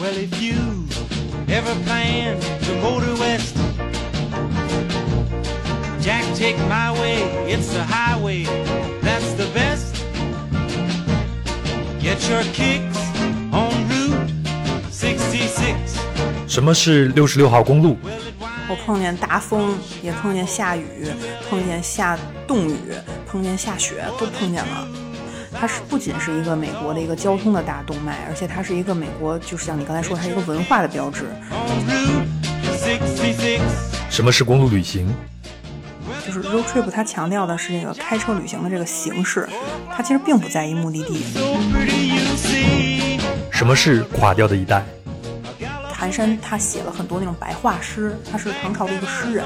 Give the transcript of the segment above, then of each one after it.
Well, if you ever plan to motor west, Jack, take my way, it's the highway, that's the best. Get your kicks on Route 66. 什么是六十六号公路我碰见大风，也碰见下雨，碰见下冻雨，碰见下雪，都碰见了。它是不仅是一个美国的一个交通的大动脉，而且它是一个美国，就是像你刚才说，它是一个文化的标志。on Route 66. 什么是公路旅行？就是 road trip，它强调的是这个开车旅行的这个形式，它其实并不在意目的地。什么是垮掉的一代？寒山他写了很多那种白话诗，他是唐朝的一个诗人，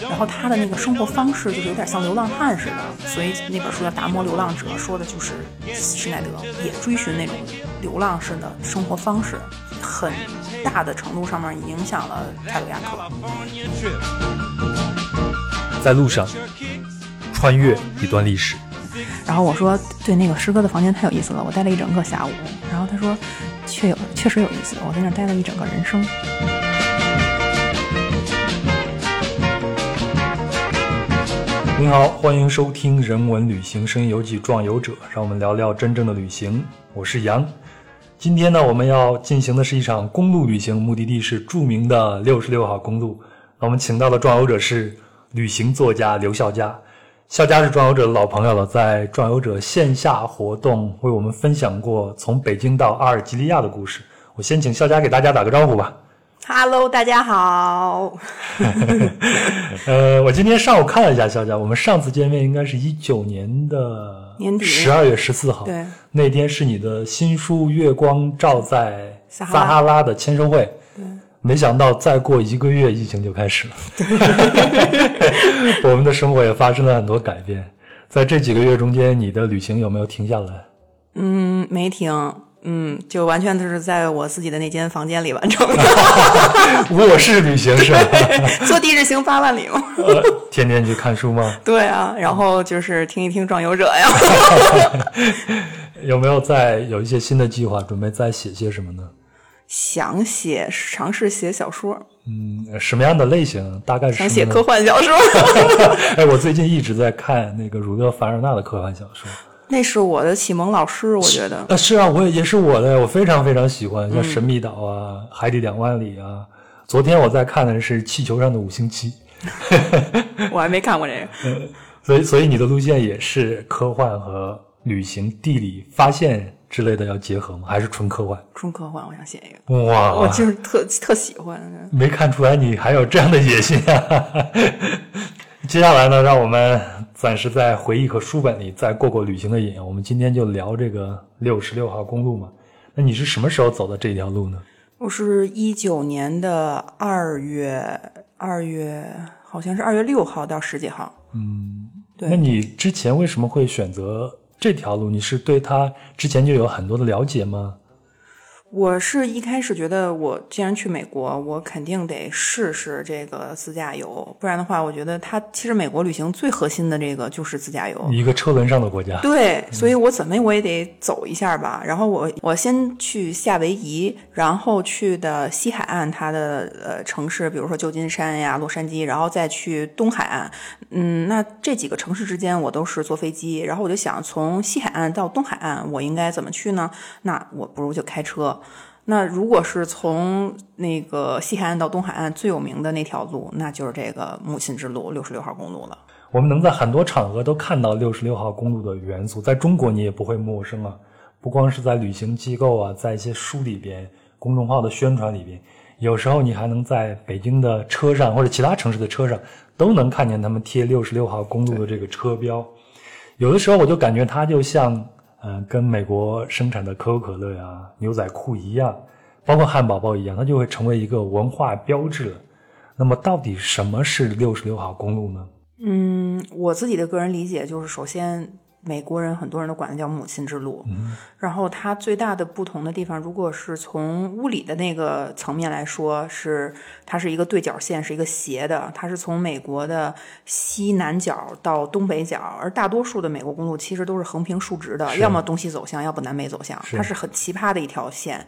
然后他的那个生活方式就是有点像流浪汉似的，所以那本书叫《达摩流浪者》，说的就是施耐德也追寻那种流浪式的生活方式，很大的程度上面影响了泰鲁亚克。在路上穿越一段历史。然后我说，对那个师哥的房间太有意思了，我待了一整个下午。然后他说，确有确实有意思，我在那儿待了一整个人生。您好，欢迎收听《人文旅行声音游记·壮游者》，让我们聊聊真正的旅行。我是杨。今天呢，我们要进行的是一场公路旅行，目的地是著名的六十六号公路。我们请到的壮游者是旅行作家刘笑佳。笑佳是壮游者的老朋友了，在壮游者线下活动为我们分享过从北京到阿尔及利亚的故事。我先请肖佳给大家打个招呼吧。Hello，大家好。呃，我今天上午看了一下肖佳，我们上次见面应该是一九年的年底十二月十四号，对，那天是你的新书《月光照在撒哈拉的签售会，对，没想到再过一个月，疫情就开始了，我们的生活也发生了很多改变。在这几个月中间，你的旅行有没有停下来？嗯，没停，嗯，就完全都是在我自己的那间房间里完成的，我是旅行是吧？坐地日行八万里嘛。呃，天天去看书吗？对啊，然后就是听一听壮游者呀。有没有在有一些新的计划，准备再写些什么呢？想写，尝试写小说，嗯，什么样的类型？大概是想写科幻小说。哎，我最近一直在看那个儒勒·凡尔纳的科幻小说。那是我的启蒙老师，我觉得。啊，是啊，我也也是我的，我非常非常喜欢，像《神秘岛》啊，海底两万里》啊。昨天我在看的是《气球上的五星期 我还没看过这个。》，所以所以你的路线也是科幻和旅行、地理发现之类的要结合吗？还是纯科幻？纯科幻，我想写一个，哇，我就是特特喜欢。没看出来你还有这样的野心啊！接下来呢，让我们暂时在回忆和书本里再过过旅行的瘾。我们今天就聊这个六十六号公路嘛。那你是什么时候走的这条路呢？我是一九年的二月，二月好像是二月六号到十几号。嗯，对那你之前为什么会选择这条路？你是对他之前就有很多的了解吗？我是一开始觉得，我既然去美国，我肯定得试试这个自驾游，不然的话，我觉得它其实美国旅行最核心的这个就是自驾游。一个车轮上的国家。对，所以我怎么我也得走一下吧。然后我我先去夏威夷，然后去的西海岸它的呃城市，比如说旧金山呀、洛杉矶，然后再去东海岸。嗯，那这几个城市之间我都是坐飞机，然后我就想从西海岸到东海岸，我应该怎么去呢？那我不如就开车。那如果是从那个西海岸到东海岸最有名的那条路，那就是这个母亲之路六十六号公路了。我们能在很多场合都看到六十六号公路的元素，在中国你也不会陌生啊。不光是在旅行机构啊，在一些书里边、公众号的宣传里边，有时候你还能在北京的车上或者其他城市的车上都能看见他们贴六十六号公路的这个车标。有的时候我就感觉它就像，嗯，跟美国生产的可口可乐呀、牛仔裤一样，包括汉堡包一样，它就会成为一个文化标志了。那么，到底什么是六十六号公路呢？嗯，我自己的个人理解就是，首先美国人很多人都管它叫母亲之路，然后它最大的不同的地方，如果是从物理的那个层面来说，是它是一个对角线，是一个斜的，它是从美国的西南角到东北角，而大多数的美国公路其实都是横平竖直的，要么东西走向，要不南北走向，它是很奇葩的一条线。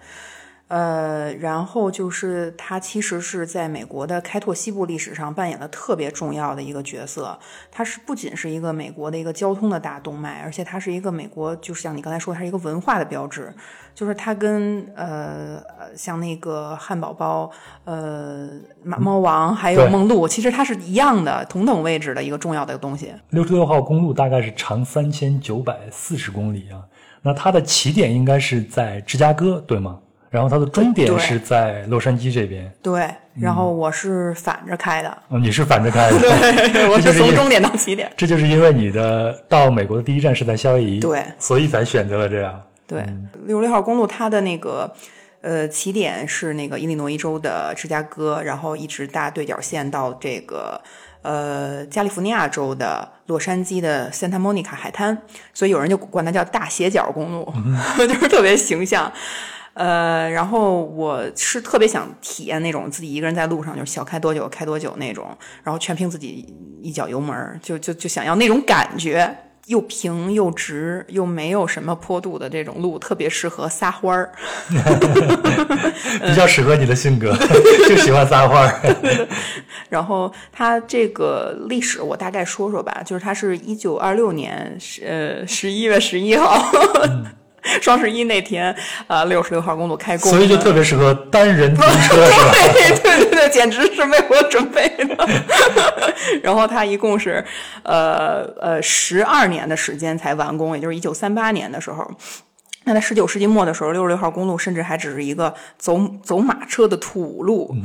呃，然后就是他其实是在美国的开拓西部历史上扮演了特别重要的一个角色。它是不仅是一个美国的一个交通的大动脉，而且它是一个美国，就是像你刚才说，它是一个文化的标志。就是它跟呃呃像那个汉堡包、呃猫猫王还有梦露，其实它是一样的同等位置的一个重要的东西。六十六号公路大概是长三千九百四十公里啊，那它的起点应该是在芝加哥，对吗？然后它的终点是在洛杉矶这边。对，然后我是反着开的，嗯，你是反着开的，对 我是从终点到起点。这就是因为你的到美国的第一站是在夏威夷，对所以才选择了这样。对，六十六号公路它的那个呃起点是那个伊利诺伊州的芝加哥，然后一直搭对角线到这个呃加利福尼亚州的洛杉矶的 Santa Monica 海滩，所以有人就管它叫大斜角公路，就是特别形象。呃，然后我是特别想体验那种自己一个人在路上，就是小开多久开多久那种，然后全凭自己一脚油门儿，就就就想要那种感觉，又平又直又没有什么坡度的这种路，特别适合撒欢儿。比较适合你的性格，就喜欢撒欢儿。然后它这个历史我大概说说吧，就是它是一九二六年十呃十一月十一号。双十一那天，呃，六十六号公路开工，所以就特别适合单人租车，对对对，简直是为我准备的。然后它一共是，呃呃，十二年的时间才完工，也就是一九三八年的时候。那在十九世纪末的时候，六十六号公路甚至还只是一个走走马车的土路。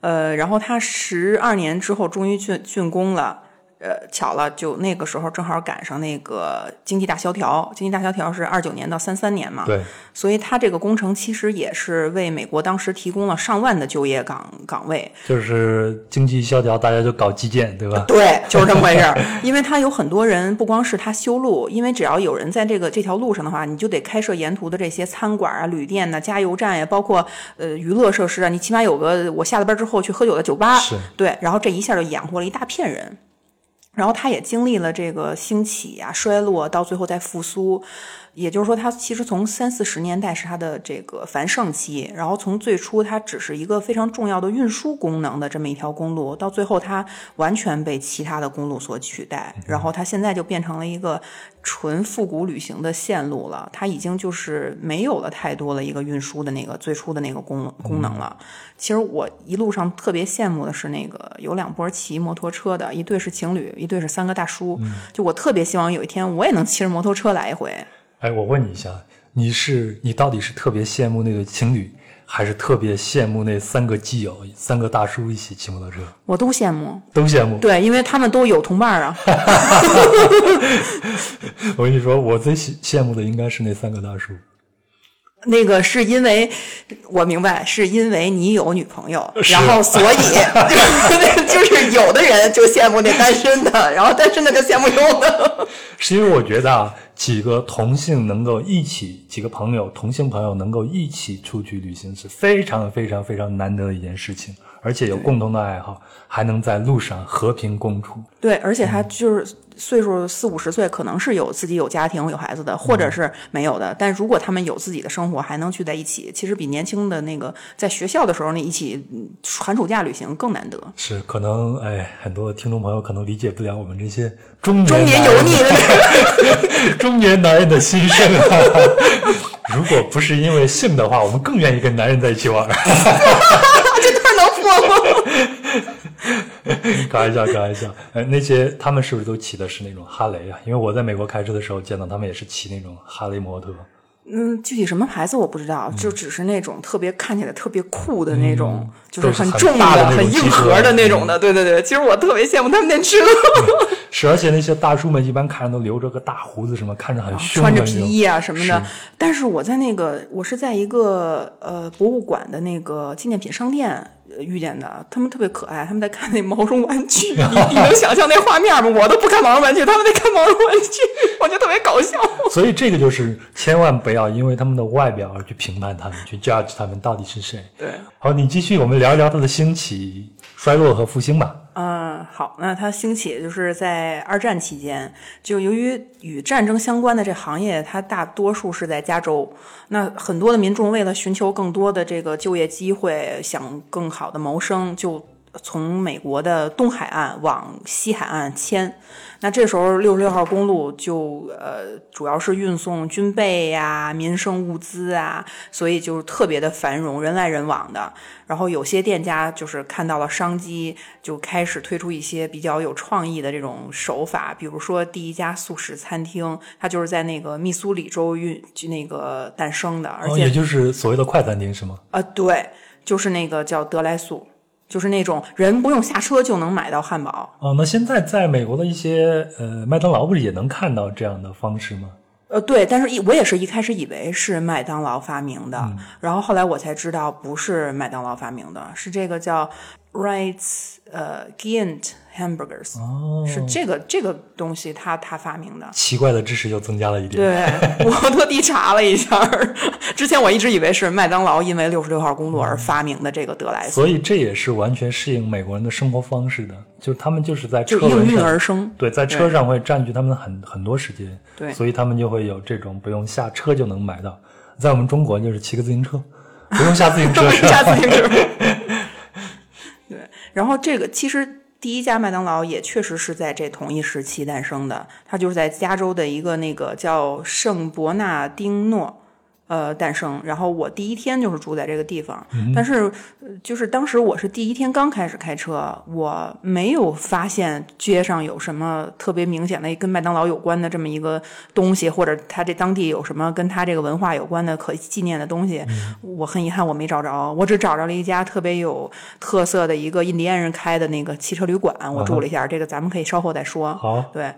呃，然后它十二年之后终于竣竣工了。呃，巧了，就那个时候正好赶上那个经济大萧条，经济大萧条是二九年到三三年嘛。对，所以它这个工程其实也是为美国当时提供了上万的就业岗岗位。就是经济萧条，大家就搞基建，对吧？对，就是这么回事儿。因为它有很多人，不光是他修路，因为只要有人在这个这条路上的话，你就得开设沿途的这些餐馆啊、旅店呐、加油站呀，包括呃娱乐设施啊。你起码有个我下了班之后去喝酒的酒吧，是对，然后这一下就养活了一大片人。然后他也经历了这个兴起啊、衰落，到最后再复苏。也就是说，它其实从三四十年代是它的这个繁盛期，然后从最初它只是一个非常重要的运输功能的这么一条公路，到最后它完全被其他的公路所取代，然后它现在就变成了一个纯复古旅行的线路了。它已经就是没有了太多的一个运输的那个最初的那个功功能了。其实我一路上特别羡慕的是那个有两波骑摩托车的，一对是情侣，一对是三个大叔。就我特别希望有一天我也能骑着摩托车来一回。哎，我问你一下，你是你到底是特别羡慕那对情侣，还是特别羡慕那三个基友、三个大叔一起骑摩托车？我都羡慕，都羡慕。对，因为他们都有同伴啊。我跟你说，我最羡羡慕的应该是那三个大叔。那个是因为我明白，是因为你有女朋友，然后 所以 就是有的人就羡慕那单身的，然后单身的就羡慕有的。是因为我觉得啊，几个同性能够一起，几个朋友同性朋友能够一起出去旅行，是非常非常非常难得的一件事情，而且有共同的爱好，还能在路上和平共处。对，而且他就是岁数四五十岁，可能是有自己有家庭有孩子的，或者是没有的。但如果他们有自己的生活，还能聚在一起，其实比年轻的那个在学校的时候那一起嗯寒暑假旅行更难得。是，可能哎，很多听众朋友可能理解不了我们这些中年中年油腻的，中年男人的心声啊。如果不是因为性的话，我们更愿意跟男人在一起玩？开玩笑，开玩笑。呃，那些他们是不是都骑的是那种哈雷啊？因为我在美国开车的时候见到他们也是骑那种哈雷摩托。嗯，具体什么牌子我不知道，就只是那种特别看起来特别酷的那种，就是很很重的很硬核的那种的。对对对，其实我特别羡慕他们那车，是，而且那些大叔们一般看着都留着个大胡子，什么看着很凶的穿着。皮衣啊什么的是。但是我在那个，我是在一个呃博物馆的那个纪念品商店呃遇见的，他们特别可爱，他们在看那毛绒玩具，你 你能想象那画面吗？我都不看毛绒玩具，他们在看毛绒玩具，我觉得特别搞笑。所以这个就是千万不要因为他们的外表而去评判他们，去 judge 他们到底是谁。对好，你继续，我们聊一聊他的兴起、衰落和复兴吧。嗯，好，那它兴起就是在二战期间，就由于与战争相关的这行业，它大多数是在加州。那很多的民众为了寻求更多的这个就业机会，想更好的谋生，就从美国的东海岸往西海岸迁。那这时候六十六号公路就呃主要是运送军备呀、民生物资啊，所以就特别的繁荣，人来人往的。然后有些店家就是看到了商机，就开始推出一些比较有创意的这种手法，比如说第一家素食餐厅，它就是在那个密苏里州运就那个诞生的，而哦，且也就是所谓的快餐厅是吗？啊、对，就是那个叫德莱素，就是那种人不用下车就能买到汉堡。哦，那现在在美国的一些呃麦当劳不是也能看到这样的方式吗？呃，对，但是一我也是一开始以为是麦当劳发明的，然后后来我才知道不是麦当劳发明的，是这个叫 Wrights 呃 Giant Hamburgers，、哦，是这个这个东西他他发明的。奇怪的知识又增加了一点。对我特地查了一下，之前我一直以为是麦当劳因为六十六号公路而发明的这个德莱素，所以这也是完全适应美国人的生活方式的，就他们就是在就应运而生。对，在车上会占据他们很很多时间，对所以他们就会有这种不用下车就能买到。在我们中国就是骑个自行车，不用下自行车 下自行车。对，然后这个其实第一家麦当劳也确实是在这同一时期诞生的，它就是在加州的一个那个叫圣伯纳丁诺。呃，诞生。然后我第一天就是住在这个地方，但是呃就是当时我是第一天刚开始开车，我没有发现街上有什么特别明显的跟麦当劳有关的这么一个东西，或者他这当地有什么跟他这个文化有关的可纪念的东西。我很遗憾我没找着，我只找着了一家特别有特色的一个印第安人开的那个汽车旅馆，我住了一下，这个咱们可以稍后再说。好，对。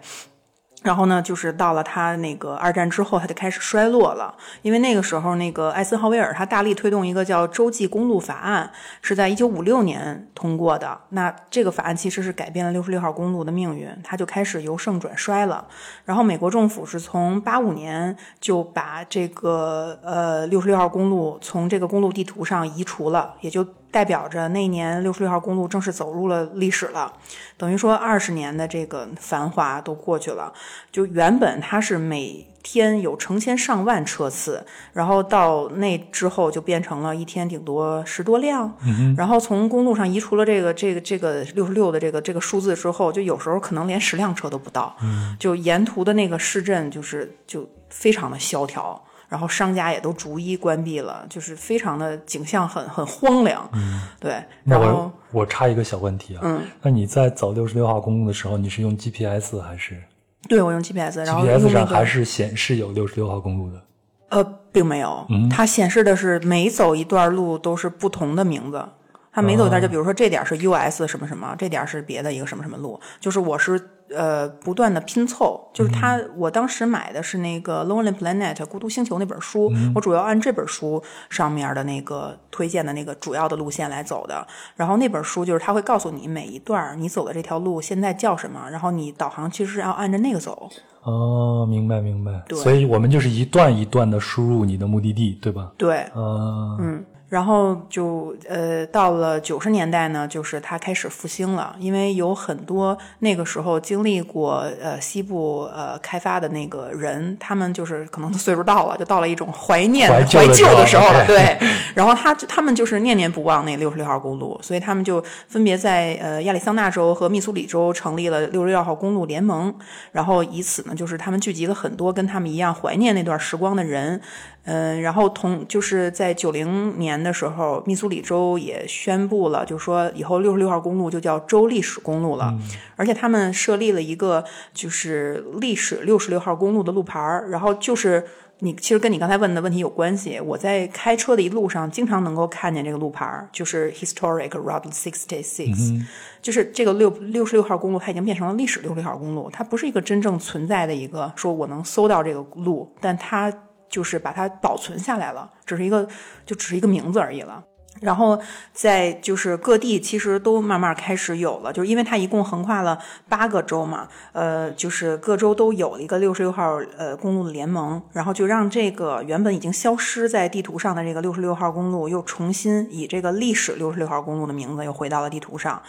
然后呢，就是到了他那个二战之后，他就开始衰落了，因为那个时候那个艾森豪威尔他大力推动一个叫洲际公路法案，是在一九五六年通过的。那这个法案其实是改变了六十六号公路的命运，它就开始由盛转衰了。然后美国政府是从八五年就把这个呃六十六号公路从这个公路地图上移除了，也就代表着那年六十六号公路正式走入了历史了。等于说二十年的这个繁华都过去了。就原本它是每天有成千上万车次，然后到那之后就变成了一天顶多十多辆。然后从公路上移除了这个这个这个六十六的这个这个数字之后，就有时候可能连十辆车都不到。就沿途的那个市镇就是就非常的萧条。然后商家也都逐一关闭了，就是非常的景象很很荒凉，对。那然后我我插一个小问题啊，嗯，那你在走六十六号公路的时候，你是用 GPS 还是对我用 GPS，然后用 GPS 上还是显示有六十六号公路的？呃，并没有，它显示的是每走一段路都是不同的名字。它每走一段，就比如说这点是 US 什么什么，这点是别的一个什么什么路，就是我是呃不断的拼凑。就是它，我当时买的是那个《Lonely Planet》孤独星球那本书，我主要按这本书上面的那个推荐的那个主要的路线来走的。然后那本书就是它会告诉你每一段你走的这条路现在叫什么，然后你导航其实是要按着那个走。哦，明白明白。对所以我们就是一段一段的输入你的目的地，对吧？对，啊，嗯，然后就呃，到了九十年代呢，就是它开始复兴了，因为有很多那个时候经历过呃西部呃开发的那个人，他们就是可能岁数到了，就到了一种怀念怀旧怀的时候旧的时候了，对。然后他他们就是念念不忘那六十六号公路，所以他们就分别在呃亚利桑那州和密苏里州成立了六十六号公路联盟，然后以此呢，就是他们聚集了很多跟他们一样怀念那段时光的人，嗯，然后同就是在九零年的时候，密苏里州也宣布了，就说以后六十六号公路就叫州历史公路了，而且他们设立了一个就是历史六十六号公路的路牌儿，然后就是。你其实跟你刚才问的问题有关系。我在开车的一路上，经常能够看见这个路牌儿，就是 Historic Route Sixty Six，、就是这个六六十六号公路，它已经变成了历史六十六号公路，它不是一个真正存在的一个说我能搜到这个路，但它就是把它保存下来了，只是一个就只是一个名字而已了。然后在就是各地其实都慢慢开始有了，就是因为它一共横跨了八个州嘛，呃，就是各州都有了一个六十六号呃公路的联盟，然后就让这个原本已经消失在地图上的这个六十六号公路又重新以这个历史六十六号公路的名字又回到了地图上。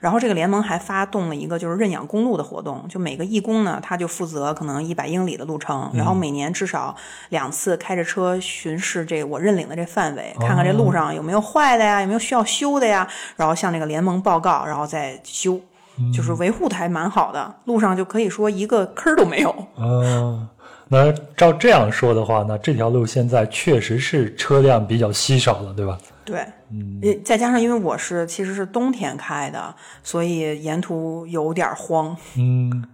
然后这个联盟还发动了一个就是认养公路的活动，就每个义工呢他就负责可能一百英里的路程，然后每年至少两次开着车巡视这我认领的这范围，看看这路上有没有坏的呀，有没有需要修的呀，然后向这个联盟报告，然后再修，就是维护的还蛮好的，路上就可以说一个坑都没有。嗯，那照这样说的话，那这条路现在确实是车辆比较稀少了，对吧？对，嗯，再加上因为我是其实是冬天开的，所以沿途有点慌。嗯，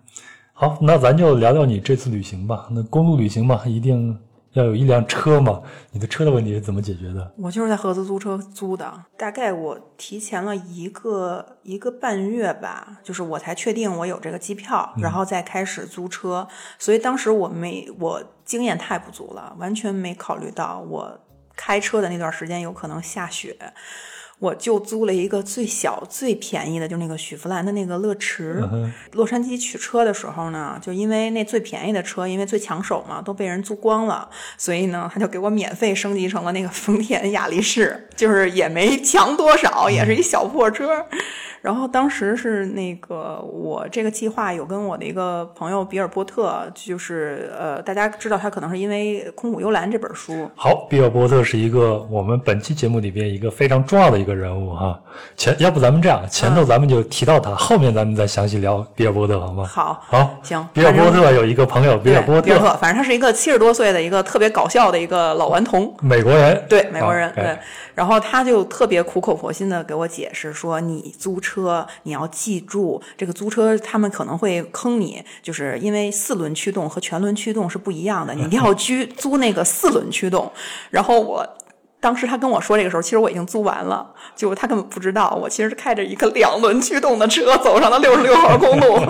好，那咱就聊聊你这次旅行吧。那公路旅行嘛，一定要有一辆车嘛。你的车的问题是怎么解决的？我就是在合资租车租的，大概我提前了一个一个半月吧，就是我才确定我有这个机票，然后再开始租车。所以当时我没我经验太不足了，完全没考虑到我开车的那段时间有可能下雪。我就租了一个最小最便宜的，就那个雪佛兰的那个乐驰。洛杉矶取车的时候呢，就因为那最便宜的车，因为最抢手嘛，都被人租光了，所以呢，他就给我免费升级成了那个丰田雅力士，就是也没强多少，也是一小破车。然后当时是那个我这个计划有跟我的一个朋友比尔波特，就是呃，大家知道他可能是因为《空谷幽兰》这本书，好，比尔波特是一个我们本期节目里边一个非常重要的一个人物哈。前要不咱们这样，前头咱们就提到他，后面咱们再详细聊比尔波特好吗？好，好，行。比尔波特有一个朋友，比尔波特，比尔特，反正他是一个七十多岁的一个特别搞笑的一个老顽童，美国人，对，美国人，对。然后他就特别苦口婆心的给我解释说，你租车你要记住，这个租车他们可能会坑你，就是因为四轮驱动和全轮驱动是不一样的，你一定要租租那个四轮驱动。然后我当时他跟我说这个时候，其实我已经租完了，就他根本不知道，我其实是开着一个两轮驱动的车走上了六十六号公路。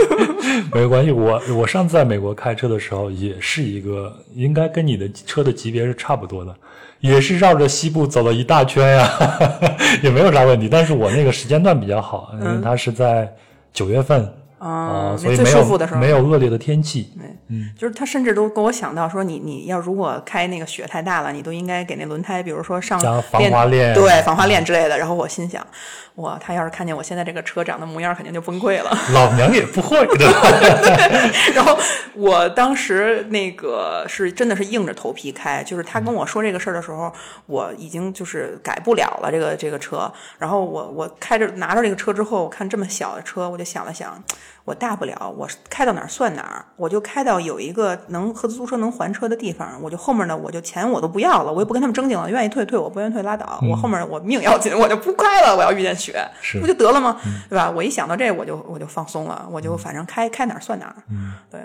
没关系。我我上次在美国开车的时候，也是一个应该跟你的车的级别是差不多的，也是绕着西部走了一大圈呀，也没有啥问题。但是我那个时间段比较好，因为它是在九月份啊、嗯最所以没有舒服的时候没有恶劣的天气。嗯，就是他甚至都跟我想到说你，你要如果开那个雪太大了，你都应该给那轮胎，比如说上加防滑链对，防滑链之类的。然后我心想，哇，他要是看见我现在这个车长的模样，肯定就崩溃了。老娘也不会的。然后我当时那个是真的是硬着头皮开，就是他跟我说这个事儿的时候，我已经就是改不了了这个这个车。然后我我开着拿着这个车之后，我看这么小的车，我就想了想，我大不了我开到哪儿算哪儿，我就开到有一个能合资租车能还车的地方，我就后面呢我就钱我都不要了，我也不跟他们争竞了，愿意退退，我不愿意退拉倒，我后面我命要紧，我就不开了，我要遇见雪，是不就得了吗？对吧？我一想到这，我就我就放松了，我就反正开开哪儿算哪儿，对。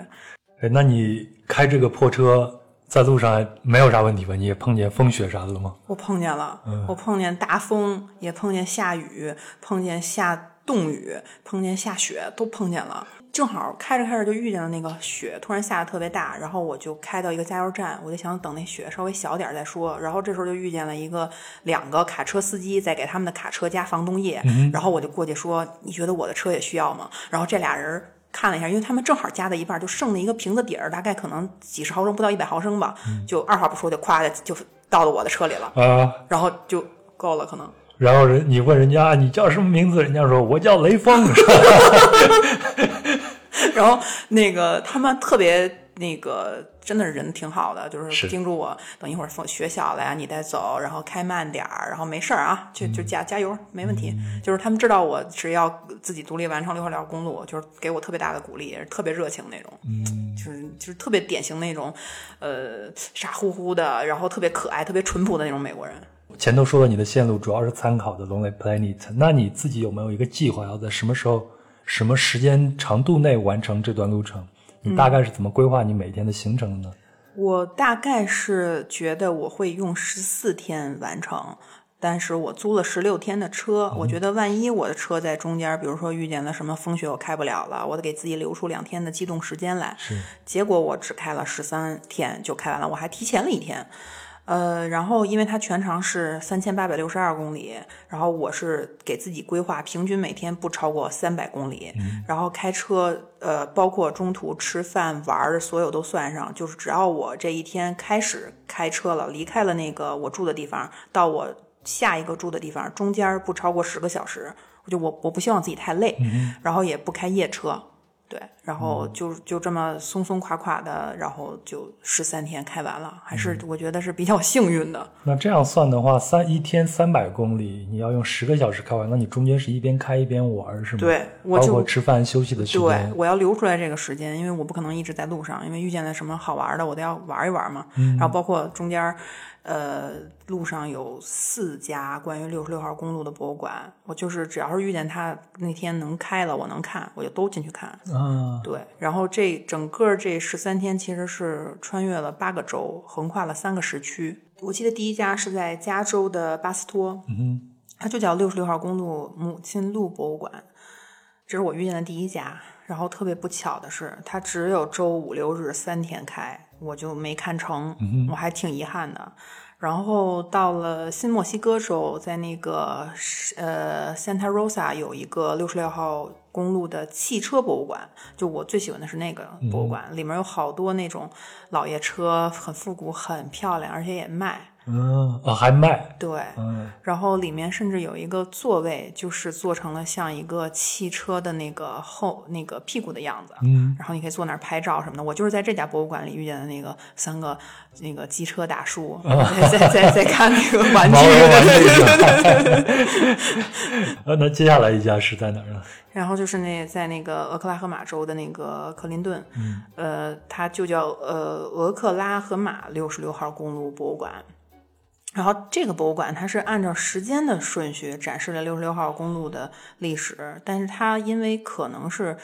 哎，那你开这个破车在路上没有啥问题吧？你也碰见风雪啥的了吗？我碰见了，我碰见大风，也碰见下雨，碰见下冻雨，碰见下雪，都碰见了。正好开着开着就遇见了那个雪，突然下的特别大，然后我就开到一个加油站，我就想等那雪稍微小点再说。然后这时候就遇见了一个两个卡车司机在给他们的卡车加防冻液，然后我就过去说：“你觉得我的车也需要吗？”然后这俩人。看了一下，因为他们正好加到一半，就剩了一个瓶子底儿，大概可能几十毫升，不到一百毫升吧，就二话不说就咵的就倒到我的车里了。然后就够了，可能。然后人你问人家你叫什么名字，人家说我叫雷锋？然后那个他们特别那个，真的是人挺好的，就是是叮嘱我等一会儿放学小了呀，你再走，然后开慢点儿，然后没事儿啊，就就加加油，没问题。就是他们知道我只要自己独立完成六号条公路，就是给我特别大的鼓励，特别热情那种。嗯，就是就是特别典型那种，呃，傻乎乎的，然后特别可爱、特别淳朴的那种美国人。前头说了你的线路主要是参考的 Lonely Planet，那你自己有没有一个计划，要在什么时候、什么时间长度内完成这段路程？你大概是怎么规划你每天的行程的呢？我大概是觉得我会用十四天完成，但是我租了十六天的车，我觉得万一我的车在中间，比如说遇见了什么风雪，我开不了了，我得给自己留出两天的机动时间来。是，结果我只开了十三天就开完了，我还提前了一天。呃，然后因为它全长是三千八百六十二公里，然后我是给自己规划平均每天不超过三百公里，然后开车，呃，包括中途吃饭玩儿，所有都算上，就是只要我这一天开始开车了，离开了那个我住的地方，到我下一个住的地方，中间不超过十个小时，我就我我不希望自己太累，然后也不开夜车。对，然后就就这么松松垮垮的，然后就十三天开完了，还是我觉得是比较幸运的。那这样算的话，三一天三百公里，你要用十个小时开完，那你中间是一边开一边玩是吗？对，我包就括吃饭休息的时间对。，我要留出来这个时间，因为我不可能一直在路上，因为遇见了什么好玩的，我都要玩一玩嘛。然后包括中间，呃，路上有四家关于六十六号公路的博物馆，我就是只要是遇见它那天能开了，我能看，我就都进去看。啊，对，然后这整个这十三天其实是穿越了八个州，横跨了三个时区。我记得第一家是在加州的巴斯托，嗯它就叫六十六号公路母亲路博物馆，这是我遇见的第一家。然后特别不巧的是，它只有周五六日三天开，我就没看成，我还挺遗憾的。然后到了新墨西哥州，在那个呃 Santa Rosa 有一个六十六号公路的汽车博物馆，就我最喜欢的是那个博物馆，里面有好多那种老爷车，很复古，很漂亮，而且也卖。嗯啊，还卖，对，嗯然后里面甚至有一个座位，就是做成了像一个汽车的那个后那个屁股的样子，嗯，然后你可以坐那儿拍照什么的。我就是在这家博物馆里遇见的那个三个那个机车大叔，在在在在看那个玩具毛绒玩具是吧？呃，那接下来一家是在哪儿呢？然后就是那在那个俄克拉荷马州的那个克林顿，呃，它就叫呃俄克拉荷马六十六号公路博物馆。然后这个博物馆它是按照时间的顺序展示了六十六号公路的历史，但是它因为可能是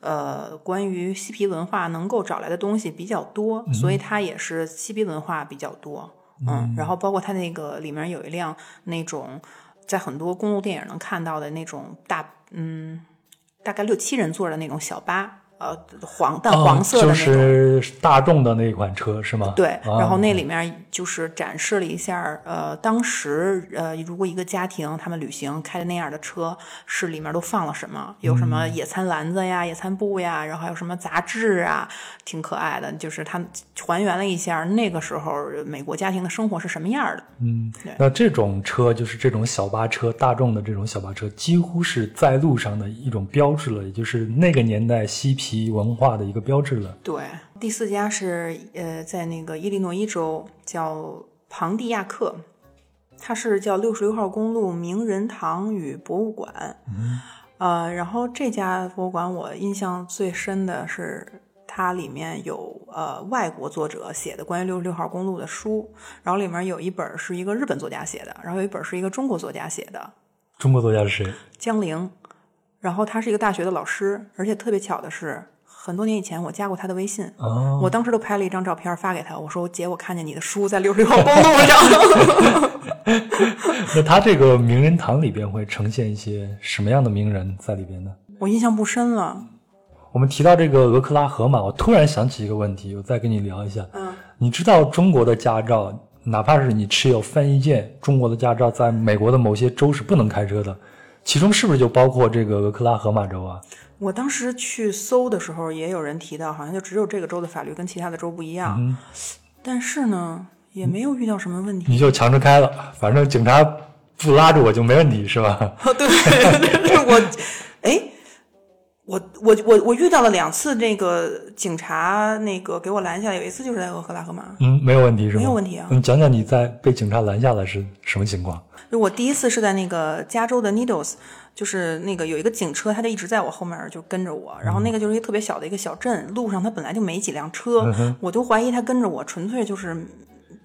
呃关于嬉皮文化能够找来的东西比较多，所以它也是嬉皮文化比较多。嗯，然后包括它那个里面有一辆那种在很多公路电影能看到的那种大嗯大概六七人座的那种小巴，呃黄淡黄色的哦那种。就是大众的那款车是吗？对，啊然后那里面就是展示了一下，呃，当时呃，如果一个家庭他们旅行开的那样的车，是里面都放了什么？有什么野餐篮子呀、野餐布呀，然后还有什么杂志啊，挺可爱的。就是他们还原了一下那个时候美国家庭的生活是什么样的。嗯，那这种车就是这种小巴车，大众的这种小巴车，几乎是在路上的一种标志了，也就是那个年代嬉皮文化的一个标志了。对，第四家是呃，在那个伊利诺伊州叫庞蒂亚克，它是叫六十六号公路名人堂与博物馆。嗯呃，然后这家博物馆我印象最深的是。它里面有呃外国作者写的关于六十六号公路的书，然后里面有一本是一个日本作家写的，然后有一本是一个中国作家写的，中国作家是谁？江陵，然后他是一个大学的老师，而且特别巧的是，很多年以前我加过他的微信，哦，我当时都拍了一张照片发给他，我说姐，我看见你的书在六十六号公路上。那他这个名人堂里边会呈现一些什么样的名人在里边呢？我印象不深了，我们提到这个俄克拉荷马，我突然想起一个问题，我再跟你聊一下。嗯，你知道中国的驾照，哪怕是你持有翻译件，中国的驾照在美国的某些州是不能开车的，其中是不是就包括这个俄克拉荷马州啊？我当时去搜的时候，也有人提到，好像就只有这个州的法律跟其他的州不一样，嗯但是呢，也没有遇到什么问题。你就强制开了，反正警察不拉着我就没问题，是吧？哦，对，我，哎，我我我我遇到了两次那个警察那个给我拦下来，有一次就是在俄克拉荷马。嗯，没有问题是吗？没有问题啊你讲讲你在被警察拦下来是什么情况？就我第一次是在那个加州的 Needles，就是那个有一个警车，他就一直在我后面就跟着我，然后那个就是一个特别小的一个小镇，路上他本来就没几辆车，我就怀疑他跟着我，纯粹就是。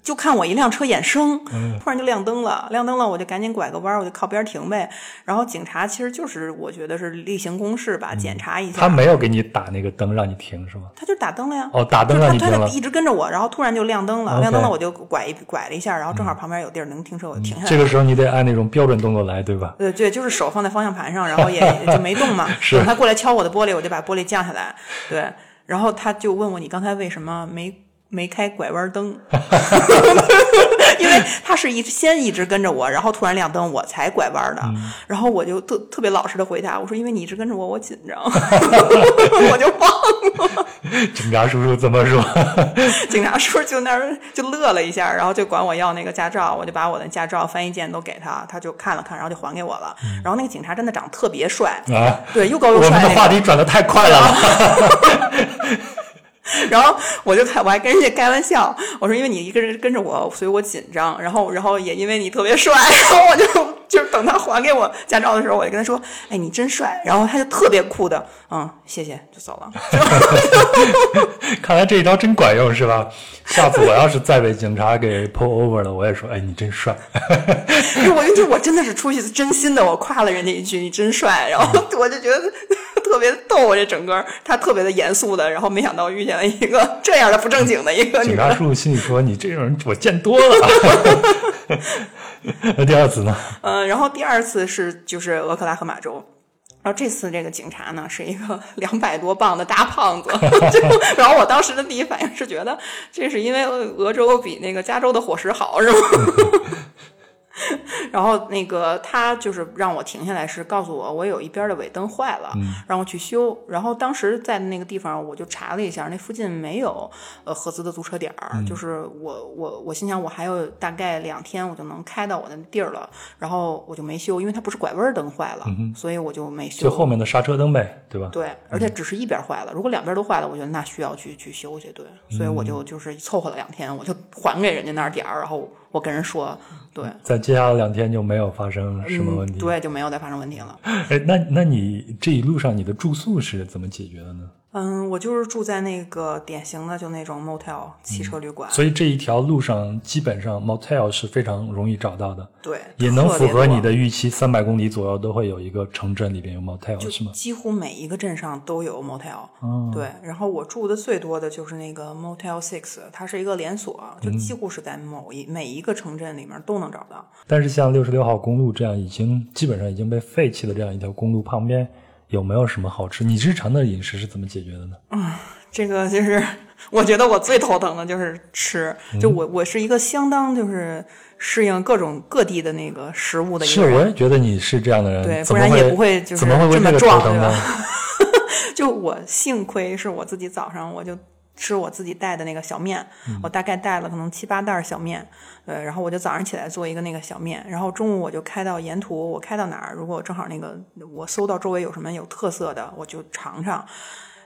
就看我一辆车衍生，突然就亮灯了，亮灯了，我就赶紧拐个弯，我就靠边停呗。然后警察其实就是我觉得是例行公事吧，检查一下。他没有给你打那个灯让你停是吗？他就打灯了呀。哦，打灯就是让你停了他他就。一直跟着我，然后突然就亮灯了，亮灯了我就拐一拐了一下，然后正好旁边有地儿能停车，我就停下来了。这个时候你得按那种标准动作来，对吧？对对，就是手放在方向盘上，然后也 也就没动嘛。是等他过来敲我的玻璃，我就把玻璃降下来。对，然后他就问我你刚才为什么没没开拐弯灯，因为他是一先一直跟着我，然后突然亮灯，我才拐弯的。然后我就特特别老实的回答我说：“因为你一直跟着我，我紧张，我就忘了。”警察叔叔怎么说？警察叔叔就那儿就乐了一下，然后就管我要那个驾照，我就把我的驾照、翻译件都给他，他就看了看，然后就还给我了。然后那个警察真的长得特别帅，啊，对，又高又我们的。话题转的太快了吧？然后我就开我还跟人家开玩笑，我说因为你一个人跟着我，所以我紧张。然后然后也因为你特别帅，然后我就就是等他还给我驾照的时候，我就跟他说：“哎，你真帅。”然后他就特别酷的，嗯，谢谢，就走了。看来这一招真管用是吧？下次我要是再被警察给 pull over 了，我也说，哎，你真帅。我就觉得我真的是出去真心的，我夸了人家一句“你真帅”，然后我就觉得特别逗。我这整个他特别的严肃的，然后没想到遇见了一个这样的不正经的一个女。警察叔叔心里说，你这种人我见多了。那第二次呢？嗯，然后第二次是就是俄克拉荷马州。然后这次这个警察呢是一个 两百多磅的大胖子，就然后我当时的第一反应是觉得这是因为俄州比那个加州的伙食好是吗？然后那个他就是让我停下来，是告诉我我有一边的尾灯坏了，让我去修。然后当时在那个地方我就查了一下，那附近没有呃合资的租车点儿，就是我我我心想我还有大概两天我就能开到我的地儿了，然后我就没修，因为它不是拐弯灯坏了，所以我就没修。就后面的刹车灯呗，对吧？对，而且只是一边坏了，如果两边都坏了，我觉得那需要去去修去。对，所以我就就是凑合了两天，我就还给人家那儿点儿，然后我跟人说，对，在接下来两天就没有发生什么问题。嗯对，就没有再发生问题了。哎，那那你这一路上你的住宿是怎么解决的呢？嗯，我就是住在那个典型的就那种 motel 汽车旅馆，所以这一条路上基本上 motel 是非常容易找到的，对，也能符合你的预期，三百公里左右都会有一个城镇里边有 motel 是吗？几乎每一个镇上都有 motel，、对。哦然后我住的最多的就是那个 Motel Six，它是一个连锁，就嗯几乎是在某一、每一个城镇里面都能找到。但是像六十六号公路这样已经基本上已经被废弃的这样一条公路旁边，有没有什么好吃？你日常的饮食是怎么解决的呢？这个就是 我觉得我最头疼的就是吃，就嗯我我是一个相当就是适应各种各地的那个食物的一，个人。我也觉得你是这样的人，对，不然也不会就是怎么会这么壮，对吧疼呢？？就我幸亏是我自己早上我就吃我自己带的那个小面，嗯我大概带了可能七八袋儿小面，呃，然后我就早上起来做一个那个小面，然后中午我就开到沿途，我开到哪儿，如果正好那个我搜到周围有什么有特色的，我就尝尝。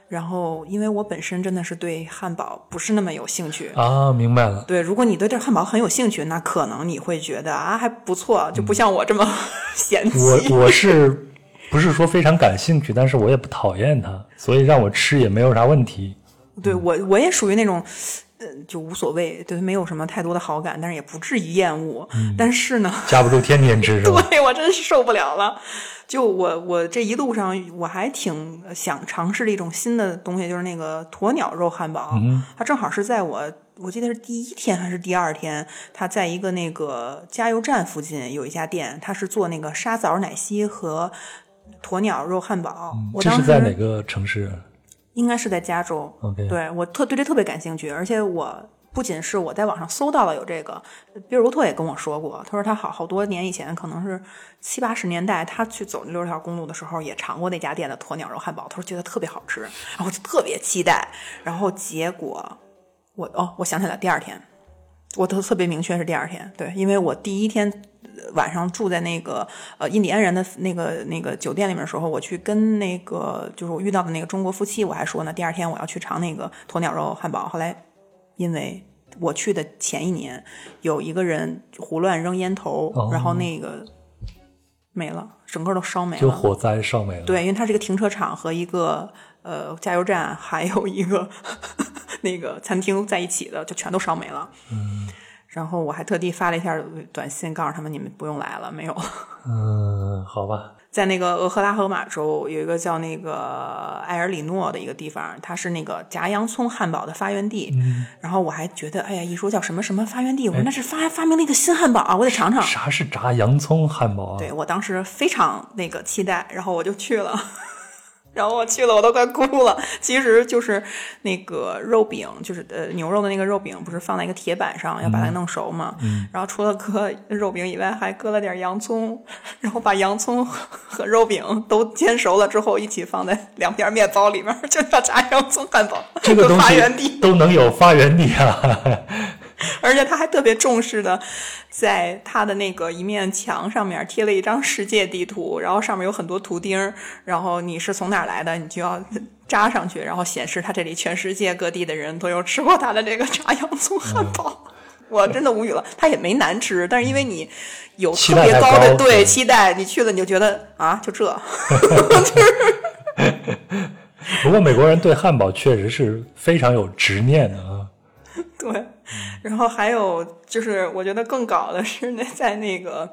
然后，因为我本身真的是对汉堡不是那么有兴趣，啊，明白了。对，如果你对这汉堡很有兴趣，那可能你会觉得啊还不错，就不像我这么 嫌弃。我我是不是说非常感兴趣，但是我也不讨厌它，所以让我吃也没有啥问题。对我我也属于那种，呃，就无所谓，对，没有什么太多的好感，但是也不至于厌恶。但是呢，架不住天天吃？对我真是受不了了。就我我这一路上我还挺想尝试的一种新的东西，就是那个鸵鸟肉汉堡。它正好是在我我记得是第一天还是第二天，它在一个那个加油站附近有一家店，它是做那个沙枣奶昔和鸵鸟肉汉堡。我这当时是在哪个城市？应该是在加州。OK 对我特对这特别感兴趣，而且我不仅是我在网上搜到了有这个，比尔罗特也跟我说过，他说他好好多年以前，可能是七八十年代，他去走六十条公路的时候也尝过那家店的鸵鸟肉汉堡，他说觉得特别好吃，然后就特别期待，然后结果我哦，我想起来第二天。我都特别明确是第二天，对，因为我第一天呃晚上住在那个呃印第安人的那个那个酒店里面的时候，我去跟那个就是我遇到的那个中国夫妻，我还说呢，第二天我要去尝那个鸵鸟肉汉堡。后来因为我去的前一年有一个人胡乱扔烟头，哦然后那个没了，整个都烧没了。就火灾烧没了。，对，因为它是一个停车场和一个呃加油站，还有一个 那个餐厅在一起的，就全都烧没了。嗯，然后我还特地发了一下短信告诉他们，你们不用来了，没有。嗯，好吧，在那个俄克拉荷马州有一个叫那个埃尔里诺的一个地方，它是那个炸洋葱汉堡的发源地。然后我还觉得，哎呀，一说叫什么什么发源地，我说那是发发明了一个新汉堡啊，我得尝尝。啥是炸洋葱汉堡啊？对我当时非常那个期待，然后我就去了。然后我去了，我都快哭了。其实就是那个肉饼，就是呃牛肉的那个肉饼，不是放在一个铁板上，要把它弄熟嘛。嗯然后除了搁肉饼以外，还搁了点洋葱，然后把洋葱 和肉饼都煎熟了之后，一起放在两片面包里面，就叫炸洋葱汉堡。这个东发西源地。都能有发源地啊！而且他还特别重视的，在他的那个一面墙上面贴了一张世界地图，然后上面有很多图钉，然后你是从哪儿来的，你就要扎上去，然后显示他这里全世界各地的人都有吃过他的这个炸洋葱汉堡。我真的无语了，他也没难吃，但是因为你有特别高的高对嗯期待，你去了你就觉得啊，就这，不过美国人对汉堡确实是非常有执念的啊。对，然后还有就是，我觉得更搞的是那在那个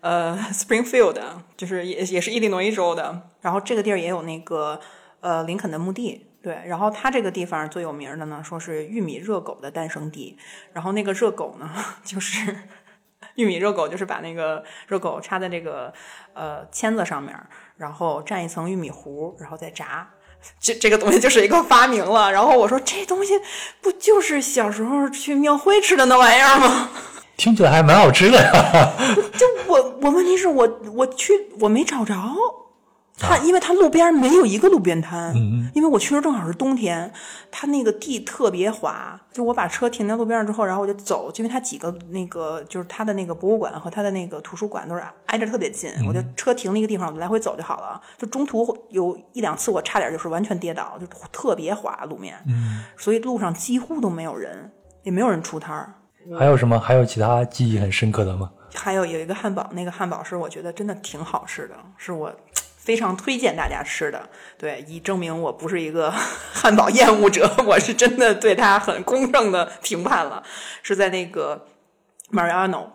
呃 Springfield，就是也也是伊利诺伊州的，然后这个地儿也有那个呃林肯的墓地。对，然后它这个地方最有名的呢，说是玉米热狗的诞生地。然后那个热狗呢，就是玉米热狗，就是把那个热狗插在这个呃签子上面，然后蘸一层玉米糊，然后再炸。这这个东西就是一个发明了。然后我说这东西不就是小时候去庙会吃的那玩意儿吗？听起来还蛮好吃的呀。就我我问题是我我去我没找着。它因为它路边没有一个路边摊，因为我去的正好是冬天，它那个地特别滑，就我把车停在路边上之后，然后我就走，因为它几个那个就是它的那个博物馆和它的那个图书馆都是挨着特别近，我就车停了一个地方，我来回走就好了。就中途有一两次我差点就是完全跌倒，就特别滑路面，所以路上几乎都没有人，也没有人出摊儿。还有什么？还有其他记忆很深刻的吗？还有有一个汉堡，那个汉堡是我觉得真的挺好吃的，是我非常推荐大家吃的。对，以证明我不是一个 汉堡厌恶者，我是真的对它很公正的评判了。是在那个 Mariano，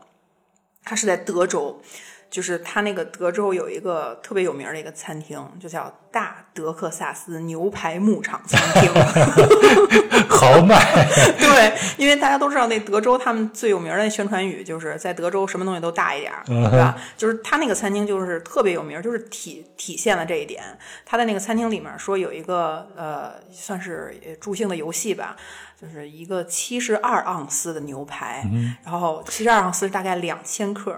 它是在德州，就是他那个德州有一个特别有名的一个餐厅，就叫大德克萨斯牛排牧场餐厅。豪迈，对，因为大家都知道那德州他们最有名的宣传语就是在德州什么东西都大一点儿，嗯对吧？就是他那个餐厅就是特别有名，就是体体现了这一点。他在那个餐厅里面说有一个呃，算是助兴的游戏吧，就是一个七十二盎司的牛排，嗯然后七十二盎司是大概两千克，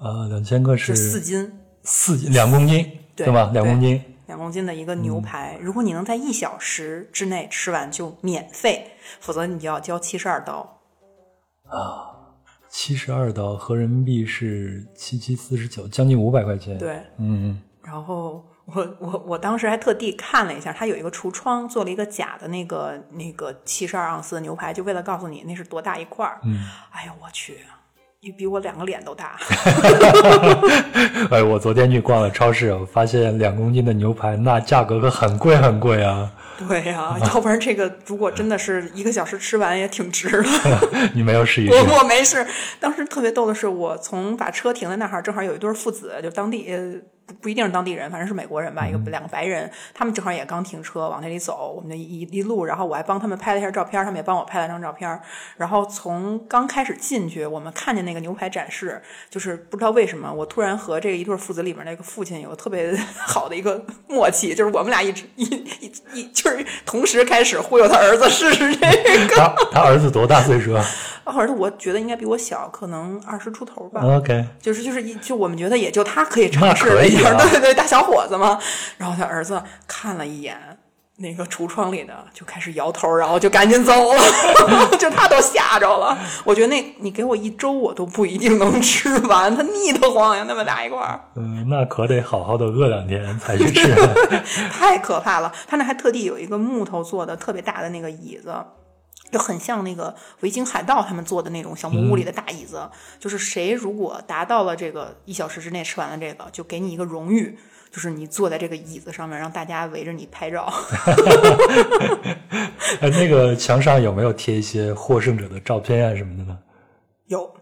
呃，两千克是是四斤。四两公斤，对吧？两公斤，两公斤的一个牛排，如果你能在一小时之内吃完就免费，否则你就要交七十二刀。啊七十二刀合人民币是七七四十九，将近五百块钱。，对，嗯，然后我我我当时还特地看了一下，它有一个橱窗做了一个假的那个那个七十二盎司的牛排，就为了告诉你那是多大一块儿。嗯，哎呦我去，你比我两个脸都大。哎，我昨天去逛了超市，我发现两公斤的牛排那价格可很贵很贵啊！对呀、要不然这个如果真的是一个小时吃完也挺值的。你没有试一试？我我没事，当时特别逗的是，我从把车停在那儿，正好有一对父子，就当地呃不不一定是当地人，反正是美国人吧，一个两个白人，他们正好也刚停车往那里走，我们就一一路，然后我还帮他们拍了一下照片，他们也帮我拍了张照片。然后从刚开始进去，我们看见那个牛排展示，就是不知道为什么，我突然和这一对父子里面那个父亲有特别好的一个 默契，就是我们俩一直一一一就是同时开始忽悠他儿子试试这个。他他儿子多大岁数啊儿子我觉得应该比我小，可能二十出头吧。？OK，就是就是一就我们觉得也就他可以尝试了一下，对对对，大小伙子嘛。然后他儿子看了一眼那个橱窗里的，就开始摇头，然后就赶紧走了，就他都吓着了。我觉得那你给我一周，我都不一定能吃完，他腻得慌呀，那么大一块儿，嗯，那可得好好的饿两天才去吃。太可怕了。他那还特地有一个木头做的特别大的那个椅子。就很像那个维京海盗他们坐的那种小木屋里的大椅子，就是谁如果达到了这个一小时之内吃完了这个，就给你一个荣誉，就是你坐在这个椅子上面，让大家围着你拍照。呃，那个墙上有没有贴一些获胜者的照片啊什么的呢？有，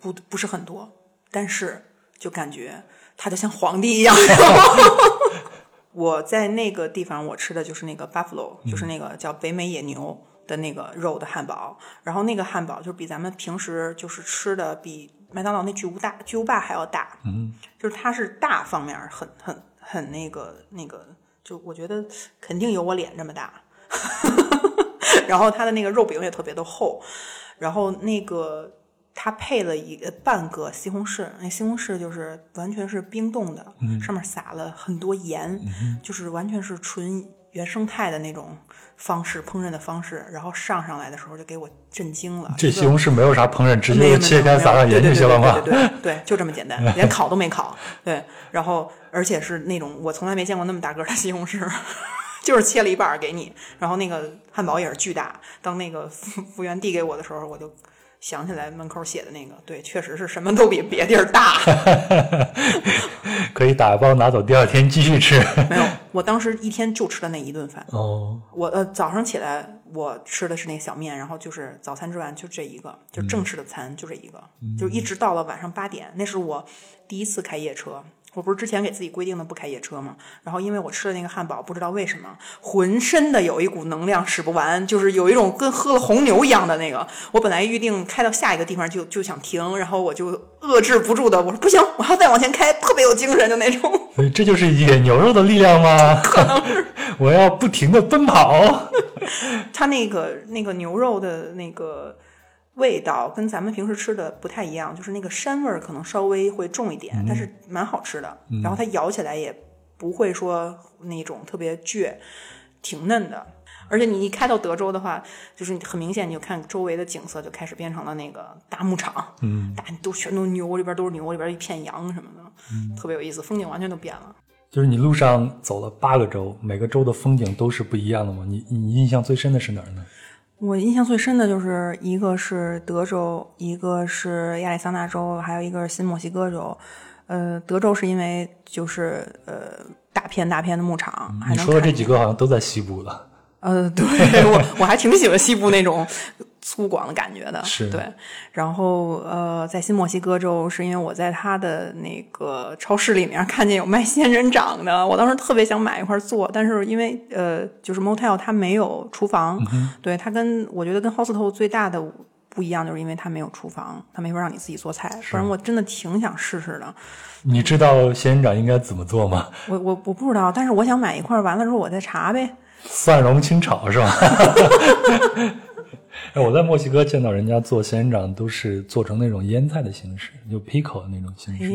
不不是很多，但是就感觉他就像皇帝一样。我在那个地方，我吃的就是那个 buffalo，、就是那个叫北美野牛的那个肉的汉堡。然后那个汉堡就比咱们平时就是吃的比麦当劳那巨无大巨无霸还要大。嗯，就是它是大方面很很很那个那个。就我觉得肯定有我脸这么大。然后它的那个肉饼也特别的厚，然后那个它配了一个半个西红柿，那西红柿就是完全是冰冻的，上面撒了很多盐，就是完全是纯原生态的那种方式烹饪的方式。然后上上来的时候就给我震惊了，这西红柿没有啥烹饪，直没有接切开撒上盐就行了吗？对对对对对，就这么简单，连烤都没烤。对，然后而且是那种我从来没见过那么大个的西红柿。就是切了一半给你，然后那个汉堡也是巨大。当那个服 服务员递给我的时候，我就想起来门口写的那个，对，确实是什么都比别地儿大。可以打包拿走，第二天继续吃。没有，我当时一天就吃了那一顿饭。哦，我呃早上起来我吃的是那个小面，然后就是早餐之外就这一个，就正式的餐就这一个，就一直到了晚上八点，那是我第一次开夜车。我不是之前给自己规定的不开夜车吗？然后因为我吃了那个汉堡，不知道为什么浑身的有一股能量使不完，就是有一种跟喝了红牛一样的那个。我本来预定开到下一个地方就就想停，然后我就遏制不住的，我说不行，我要再往前开，特别有精神的那种。所以这就是野牛肉的力量吗？可能是我要不停的奔跑。他那个那个牛肉的那个。味道跟咱们平时吃的不太一样，就是那个膻味儿可能稍微会重一点，但是蛮好吃的。然后它咬起来也不会说那种特别倔，挺嫩的。而且你一开到德州的话，就是很明显，你就看周围的景色就开始变成了那个大牧场，嗯，大都全都牛，里边都是牛，里边一片羊什么的，特别有意思，风景完全都变了。就是你路上走了八个州，每个州的风景都是不一样的吗？你你印象最深的是哪儿呢？我印象最深的就是一个是德州，一个是亚利桑那州，还有一个是新墨西哥州。呃，德州是因为就是呃大片大片的牧场，还能你说的这几个好像都在西部的。呃，对我我还挺喜欢西部那种粗犷的感觉的，是对。然后呃，在新墨西哥州，是因为我在他的那个超市里面看见有卖仙人掌的，我当时特别想买一块做，但是因为呃，就是 motel 它没有厨房，对它跟我觉得跟 hostel 最大的。不一样，就是因为它没有厨房，它没法让你自己做菜。反正我真的挺想试试的。你知道仙人掌应该怎么做吗？我我我不知道，但是我想买一块，完了之后我再查呗。蒜蓉清炒是吧？哎，我在墨西哥见到人家做仙人掌，都是做成那种腌菜的形式，就 pickle 那种形式。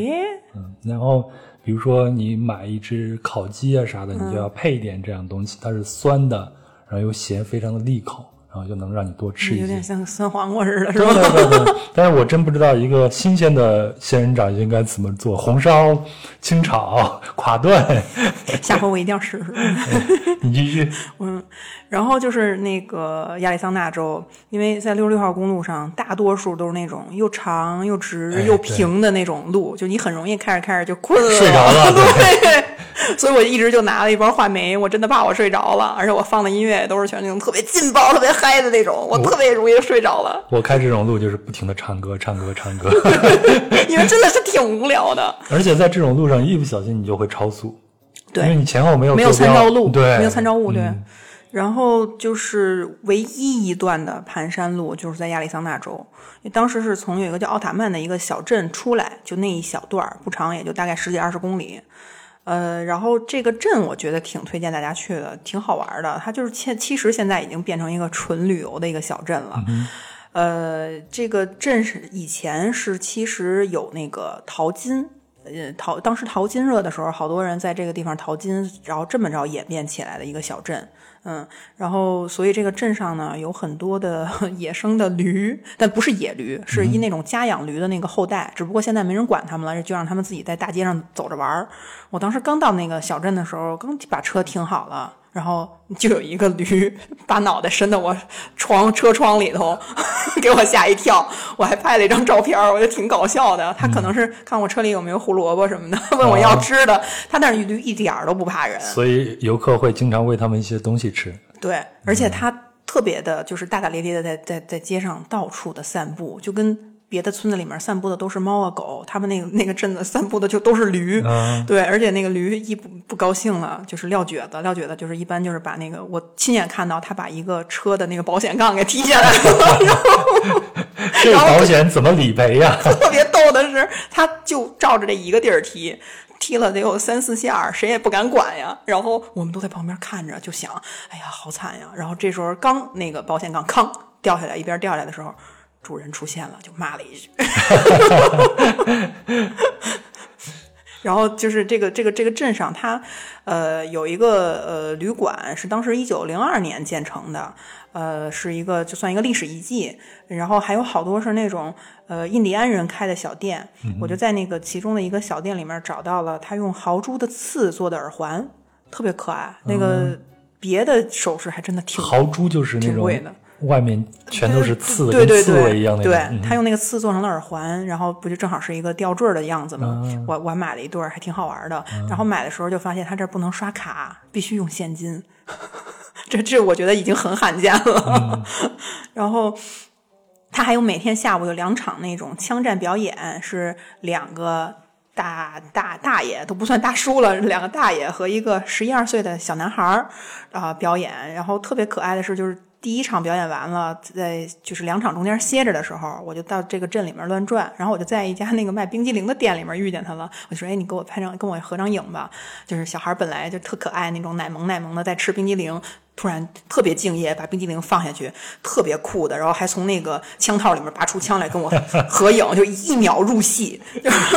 嗯，然后比如说你买一只烤鸡啊啥的，你就要配一点这样东西，它是酸的，然后又咸，非常的利口，然后就能让你多吃一些有点。像酸黄瓜似的，是吧？对对对，但是我真不知道一个新鲜的仙人掌应该怎么做，红烧、清炒、垮炖。下回我一定要试试。你继续。嗯，然后就是那个亚利桑那州，因为在六十六号公路上，大多数都是那种又长又直哎又平的那种路，就你很容易开着开着就困了，睡着了对，所以我一直就拿了一包话梅，我真的怕我睡着了，而且我放的音乐也都是全那种特别劲爆、特别嗨的那种，我特别容易睡着了，我开这种路就是不停的唱歌，唱歌，唱歌，因为真的是挺无聊的。而且在这种路上一不小心你就会超速，因为对，你前后没有没有参照路，对，没有参照物，对。嗯然后就是唯一一段的盘山路，就是在亚利桑那州。当时是从有一个叫奥塔曼的一个小镇出来，就那一小段儿，不长，也就大概十几二十公里。呃，然后这个镇我觉得挺推荐大家去的，挺好玩的。它就是现其实现在已经变成一个纯旅游的一个小镇了。呃，这个镇是以前是其实有那个淘金，呃，淘当时淘金热的时候，好多人在这个地方淘金，然后这么着演变起来的一个小镇。嗯，然后所以这个镇上呢有很多的 野生的驴，但不是野驴，是一那种家养驴的那个后代，只不过现在没人管他们了，就让他们自己在大街上走着玩儿。我当时刚到那个小镇的时候，刚把车停好了。然后就有一个驴 把脑袋伸到我窗车窗里头，给我吓一跳。我还拍了一张照片，我觉得挺搞笑的。他可能是看我车里有没有胡萝卜什么的，问我要吃的。他那驴一点儿都不怕人，所以游客会经常喂他们一些东西吃。对，而且他特别的，就是大大咧咧的在在在街上到处的散步，就跟别的村子里面散步的都是猫啊狗，他们那个那个镇子散步的就都是驴。嗯对，而且那个驴一不不高兴了，就是撂蹶子，撂蹶子就是一般就是把那个我亲眼看到他把一个车的那个保险杠给踢下来了，然后 这个保险怎么理赔呀？特别逗的是，他就照着这一个地儿踢。踢了得有三四下，谁也不敢管呀。然后我们都在旁边看着，就想，哎呀，好惨呀。然后这时候刚那个保险杠康掉下来，一边掉下来的时候，主人出现了，就骂了一句。然后就是这个这个这个镇上，它呃有一个呃旅馆，是当时一九零二年建成的，呃是一个就算一个历史遗迹。然后还有好多是那种呃印第安人开的小店，我就在那个其中的一个小店里面找到了他用豪猪的刺做的耳环，特别可爱。那个别的首饰还真的挺豪猪就是那种挺贵的。外面全都是刺的，对对跟刺猬对，一样的。对嗯他用那个刺做成了耳环，然后不就正好是一个吊坠的样子吗？我我还买了一对，还挺好玩的。然后买的时候就发现他这儿不能刷卡，必须用现金。这这我觉得已经很罕见了。然后他还有每天下午有两场那种枪战表演，是两个。大大大爷都不算大叔了，两个大爷和一个十一二岁的小男孩儿啊、表演，然后特别可爱的是，就是第一场表演完了，在就是两场中间歇着的时候，我就到这个镇里面乱转，然后我就在一家那个卖冰激凌的店里面遇见他了，我就说，哎，你给我拍张，跟我合张影吧。就是小孩本来就特可爱那种奶萌奶萌的在吃冰激凌，突然特别敬业，把冰激凌放下去，特别酷的，然后还从那个枪套里面拔出枪来跟我合影，就一秒入戏，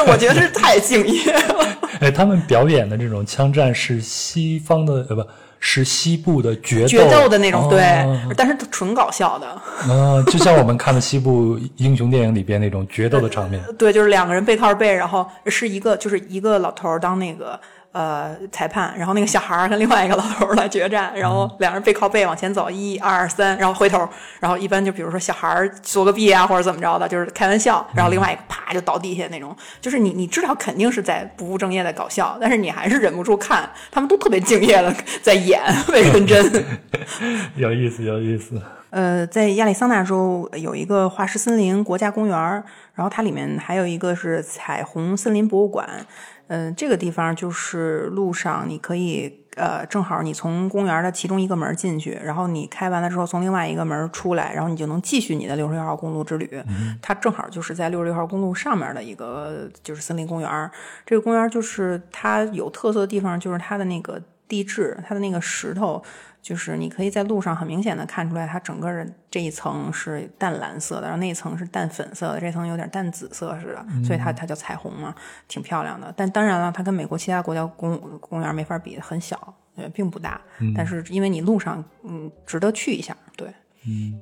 我觉得是太敬业了。哎，他们表演的这种枪战是西方的，呃，不是西部的决斗决斗的那种，哦对，但是纯搞笑的，嗯，就像我们看的西部英雄电影里边那种决斗的场面。对，就是两个人背靠着背，然后是一个就是一个老头儿当那个呃裁判，然后那个小孩儿跟另外一个老头儿来决战，然后两人背靠背往前走，一二三，然后回头，然后一般就比如说小孩儿作个弊啊或者怎么着的，就是开玩笑，然后另外一个啪就倒地下那种，就是你你知道肯定是在不务正业的搞笑，但是你还是忍不住看，他们都特别敬业的在演，特别认真。有意思，有意思。呃，在亚利桑那州有一个化石森林国家公园儿，然后它里面还有一个是彩虹森林博物馆。嗯、这个地方就是路上你可以呃，正好你从公园的其中一个门进去，然后你开完了之后从另外一个门出来，然后你就能继续你的六十六号公路之旅。它正好就是在六十六号公路上面的一个就是森林公园。这个公园就是它有特色的地方，就是它的那个地质，它的那个石头。就是你可以在路上很明显的看出来，它整个的这一层是淡蓝色的，然后那一层是淡粉色的，这层有点淡紫色似的，所以它它叫彩虹嘛，挺漂亮的。但当然了，它跟美国其他国家公公园没法比，很小，呃，并不大。但是因为你路上，嗯，值得去一下，对。嗯，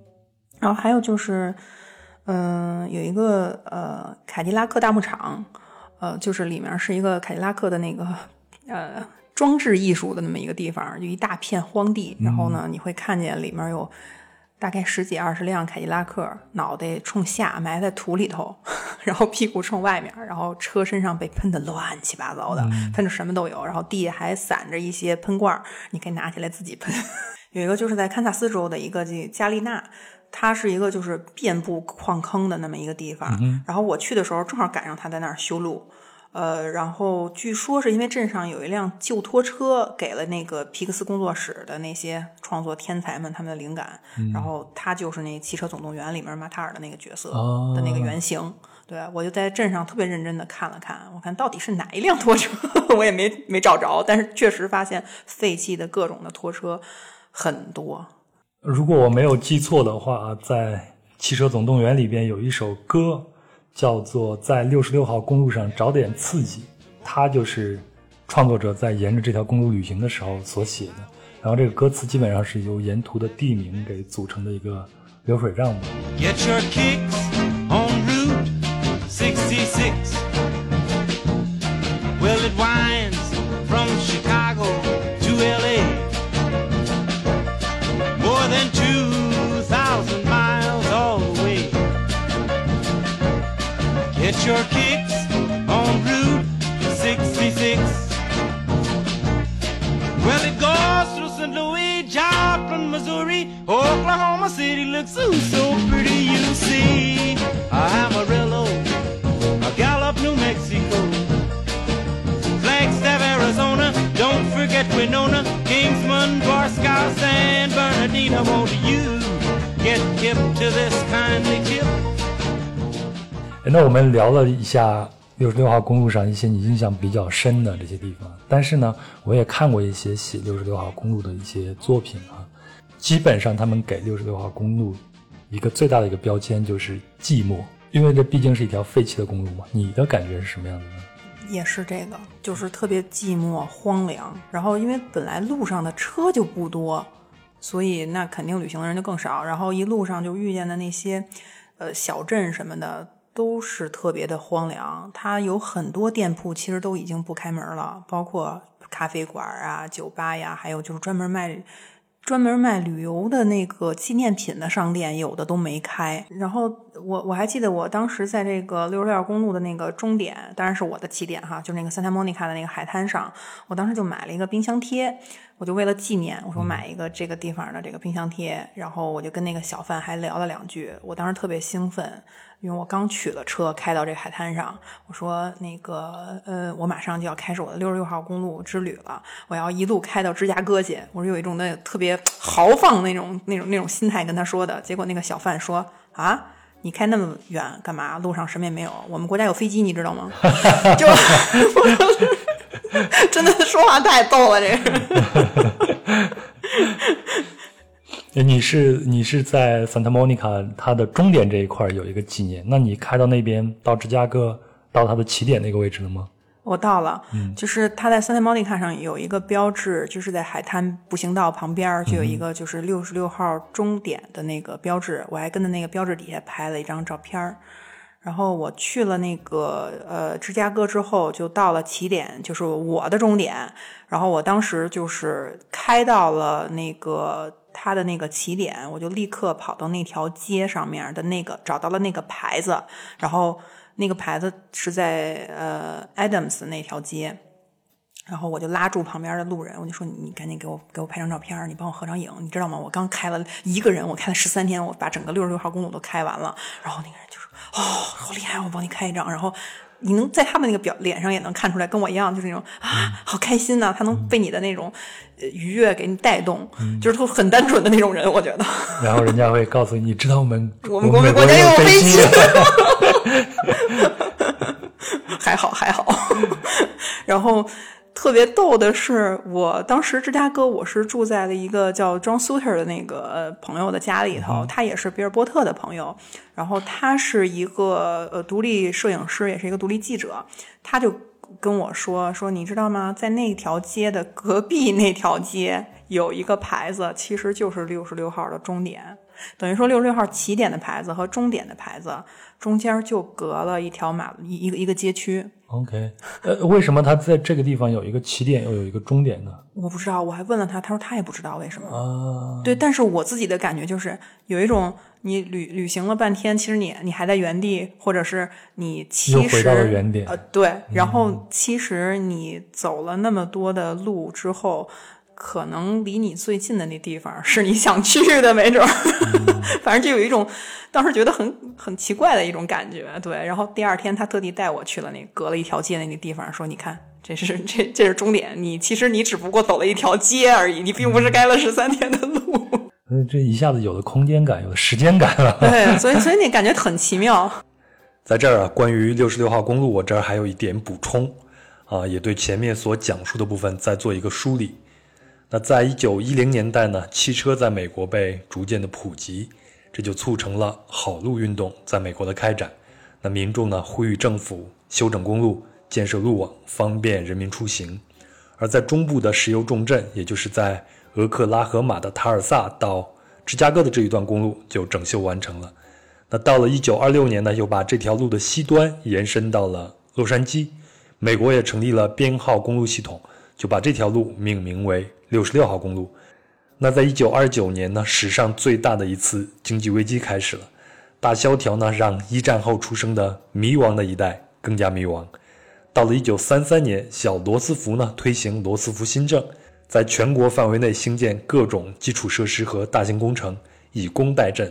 然后还有就是，嗯、有一个呃凯迪拉克大牧场，呃，就是里面是一个凯迪拉克的那个呃装置艺术的那么一个地方，就一大片荒地。然后呢，你会看见里面有大概十几二十辆凯迪拉克，脑袋冲下埋在土里头，然后屁股冲外面，然后车身上被喷的乱七八糟的，喷的什么都有，然后地下还散着一些喷罐，你可以拿起来自己喷。有一个就是在堪萨斯州的一个这加利纳，它是一个就是遍布矿坑的那么一个地方。然后我去的时候正好赶上他在那儿修路，呃，然后据说是因为镇上有一辆旧拖车，给了那个皮克斯工作室的那些创作天才们他们的灵感，然后他就是那《汽车总动员》里面马塔尔的那个角色哦的那个原型。对，我就在镇上特别认真的看了看，我看到底是哪一辆拖车，我也没没找着，但是确实发现废弃的各种的拖车很多。如果我没有记错的话，在《汽车总动员》里边有一首歌叫做《在六十六号公路上找点刺激》，它就是创作者在沿着这条公路旅行的时候所写的。然后这个歌词基本上是由沿途的地名给组成的一个流水账吧。Get your kicks on Route 66. Your kicks on Route 66. Well, it goes through St. Louis, Joplin, Missouri, Oklahoma City looks ooh, so pretty, you see. A Amarillo, a Gallup, New Mexico, Flagstaff, Arizona, don't forget Winona, Kingsman, Barstow, San Bernardino, won't you get hip to this kindly tip? 那我们聊了一下六十六号公路上一些你印象比较深的这些地方。但是呢，我也看过一些写六十六号公路的一些作品啊，基本上他们给六十六号公路一个最大的一个标签就是寂寞，因为这毕竟是一条废弃的公路嘛。你的感觉是什么样的呢？也是这个，就是特别寂寞荒凉。然后因为本来路上的车就不多，所以那肯定旅行的人就更少。然后一路上就遇见的那些，呃，小镇什么的都是特别的荒凉。它有很多店铺其实都已经不开门了，包括咖啡馆啊、酒吧呀，还有就是专门卖。专门卖旅游的那个纪念品的商店，有的都没开。然后我我还记得，我当时在这个六十六号公路的那个终点，当然是我的起点哈，就是那个 Santa Monica 的那个海滩上，我当时就买了一个冰箱贴，我就为了纪念，我说买一个这个地方的这个冰箱贴。然后我就跟那个小贩还聊了两句，我当时特别兴奋。因为我刚取了车，开到这海滩上，我说那个，呃，我马上就要开始我的六十六号公路之旅了，我要一路开到芝加哥去。我说有一种那特别豪放那种、那种、那种心态跟他说的。结果那个小贩说：“啊，你开那么远干嘛？路上什么也没有。我们国家有飞机，你知道吗？” 就 真的说话太逗了，这个。你是你是在 Santa Monica 它的终点这一块有一个纪念，那你开到那边到芝加哥到它的起点那个位置了吗？我到了，嗯，就是它在 Santa Monica 上有一个标志，就是在海滩步行道旁边就有一个就是六十六号终点的那个标志，我还跟着那个标志底下拍了一张照片然后我去了那个呃芝加哥之后，就到了起点，就是我的终点。然后我当时就是开到了那个。他的那个起点，我就立刻跑到那条街上面的那个，找到了那个牌子，然后那个牌子是在呃 Adams 那条街，然后我就拉住旁边的路人，我就说你赶紧给我给我拍张照片，你帮我合张影，你知道吗？我刚开了一个人，我开了十三天，我把整个六十六号公路都开完了，然后那个人就说哦，好厉害，我帮你开一张，然后。你能在他们那个表脸上也能看出来，跟我一样，就是那种啊，好开心呐！他能被你的那种愉悦给你带动，就是他很单纯的那种人，我觉得。然后人家会告诉你，你知道 我们我们国国家有飞机。还好 还好，然后。特别逗的是，我当时芝加哥，我是住在了一个叫 John Suter 的那个朋友的家里头，他也是比尔波特的朋友，然后他是一个呃独立摄影师，也是一个独立记者，他就跟我说说，你知道吗？在那条街的隔壁那条街有一个牌子，其实就是六十六号的终点，等于说六十六号起点的牌子和终点的牌子中间就隔了一条马一一个一个街区。OK，呃，为什么他在这个地方有一个起点又有一个终点呢？我不知道，我还问了他，他说他也不知道为什么。啊，对，但是我自己的感觉就是有一种你旅旅行了半天，其实你你还在原地，或者是你其实回到了原点。呃，对，然后其实你走了那么多的路之后。可能离你最近的那地方 是你想去的，没准儿。反正就有一种当时觉得很很奇怪的一种感觉，对。然后第二天他特地带我去了那隔了一条街那个地方，说：“你看，这是这这是终点，你其实你只不过走了一条街而已，你并不是该了十三天的路。”嗯，这一下子有了空间感，有了时间感了。对，所以所以你感觉很奇妙。在这儿啊，关于六十六号公路，我这儿还有一点补充啊，也对前面所讲述的部分再做一个梳理。那在一九一零年代呢，汽车在美国被逐渐的普及，这就促成了好路运动在美国的开展。那民众呢呼吁政府修整公路、建设路网，方便人民出行。而在中部的石油重镇，也就是在俄克拉荷马的塔尔萨到芝加哥的这一段公路就整修完成了。那到了一九二六年呢，又把这条路的西端延伸到了洛杉矶。美国也成立了编号公路系统，就把这条路命名为。六十六号公路，那在一九二九年呢，史上最大的一次经济危机开始了。大萧条呢，让一战后出生的迷茫的一代更加迷茫。到了一九三三年，小罗斯福呢推行罗斯福新政，在全国范围内兴建各种基础设施和大型工程，以工代赈。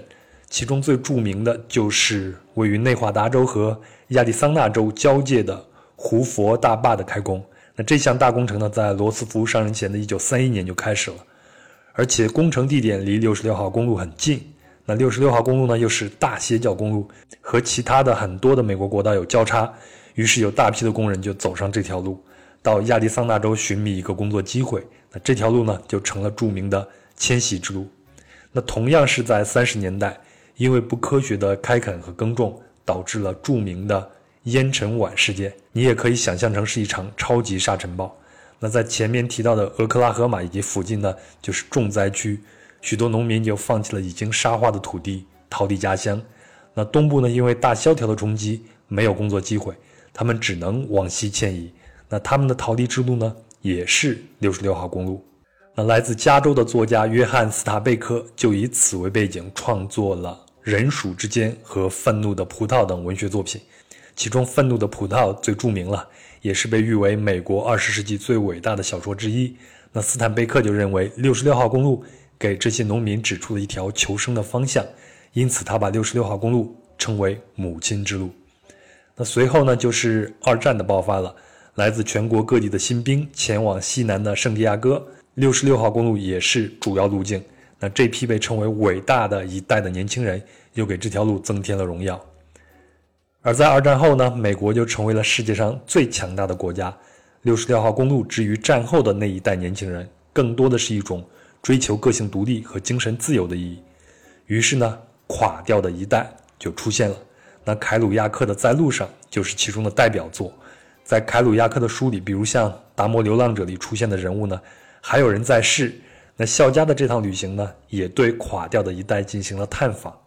其中最著名的就是位于内华达州和亚利桑那州交界的胡佛大坝的开工。那这项大工程呢，在罗斯福上任前的1931年就开始了，而且工程地点离66号公路很近。那66号公路呢，又是大斜角公路，和其他的很多的美国国道有交叉，于是有大批的工人就走上这条路，到亚利桑那州寻觅一个工作机会。那这条路呢，就成了著名的迁徙之路。那同样是在三十年代，因为不科学的开垦和耕种，导致了著名的烟尘碗事件。你也可以想象成是一场超级沙尘暴。那在前面提到的俄克拉荷马以及附近呢，就是重灾区，许多农民就放弃了已经沙化的土地，逃离家乡。那东部呢，因为大萧条的冲击，没有工作机会，他们只能往西迁移。那他们的逃离之路呢，也是六十六号公路。那来自加州的作家约翰·斯塔贝克就以此为背景，创作了《人鼠之间》和《愤怒的葡萄》等文学作品。其中，《愤怒的葡萄》最著名了，也是被誉为美国二十世纪最伟大的小说之一。那斯坦贝克就认为，六十六号公路给这些农民指出了一条求生的方向，因此他把六十六号公路称为“母亲之路”。那随后呢，就是二战的爆发了，来自全国各地的新兵前往西南的圣地亚哥。六十六号公路也是主要路径。那这批被称为伟大的一代的年轻人，又给这条路增添了荣耀。而在二战后呢，美国就成为了世界上最强大的国家。六十六号公路之于战后的那一代年轻人，更多的是一种追求个性独立和精神自由的意义。于是呢，垮掉的一代就出现了。那凯鲁亚克的《在路上》就是其中的代表作。在凯鲁亚克的书里，比如像《达摩流浪者》里出现的人物呢。还有人在世。那肖家的这趟旅行呢，也对垮掉的一代进行了探访。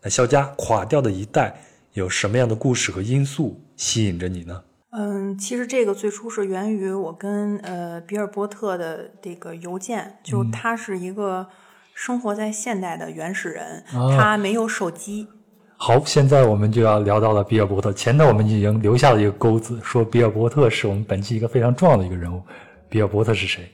那肖家垮掉的一代有什么样的故事和因素吸引着你呢？嗯，其实这个最初是源于我跟呃比尔波特的这个邮件，就他是一个生活在现代的原始人，他没有手机。好，现在我们就要聊到了比尔波特。前头我们已经留下了一个钩子，说比尔波特是我们本期一个非常重要的一个人物。比尔波特是谁？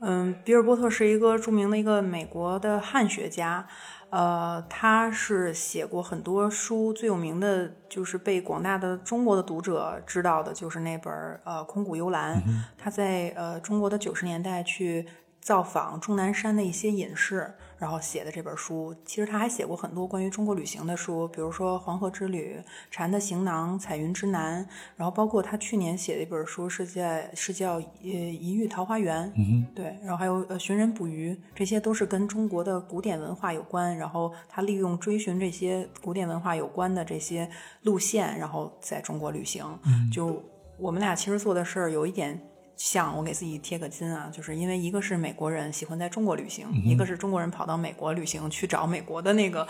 嗯，比尔波特是一个著名的一个美国的汉学家，呃，他是写过很多书，最有名的就是被广大的中国的读者知道的，就是那本呃《空谷幽兰》。他在呃中国的九十年代去造访终南山的一些隐士。然后写的这本书，其实他还写过很多关于中国旅行的书，比如说《黄河之旅》《蝉的行囊》《彩云之南》，然后包括他去年写的一本书是在是叫《呃一遇桃花源》，嗯对，然后还有呃《寻人捕鱼》，这些都是跟中国的古典文化有关。然后他利用追寻这些古典文化有关的这些路线，然后在中国旅行。就我们俩其实做的事儿有一点。像我给自己贴个金啊，就是因为一个是美国人喜欢在中国旅行，一个是中国人跑到美国旅行去找美国的那个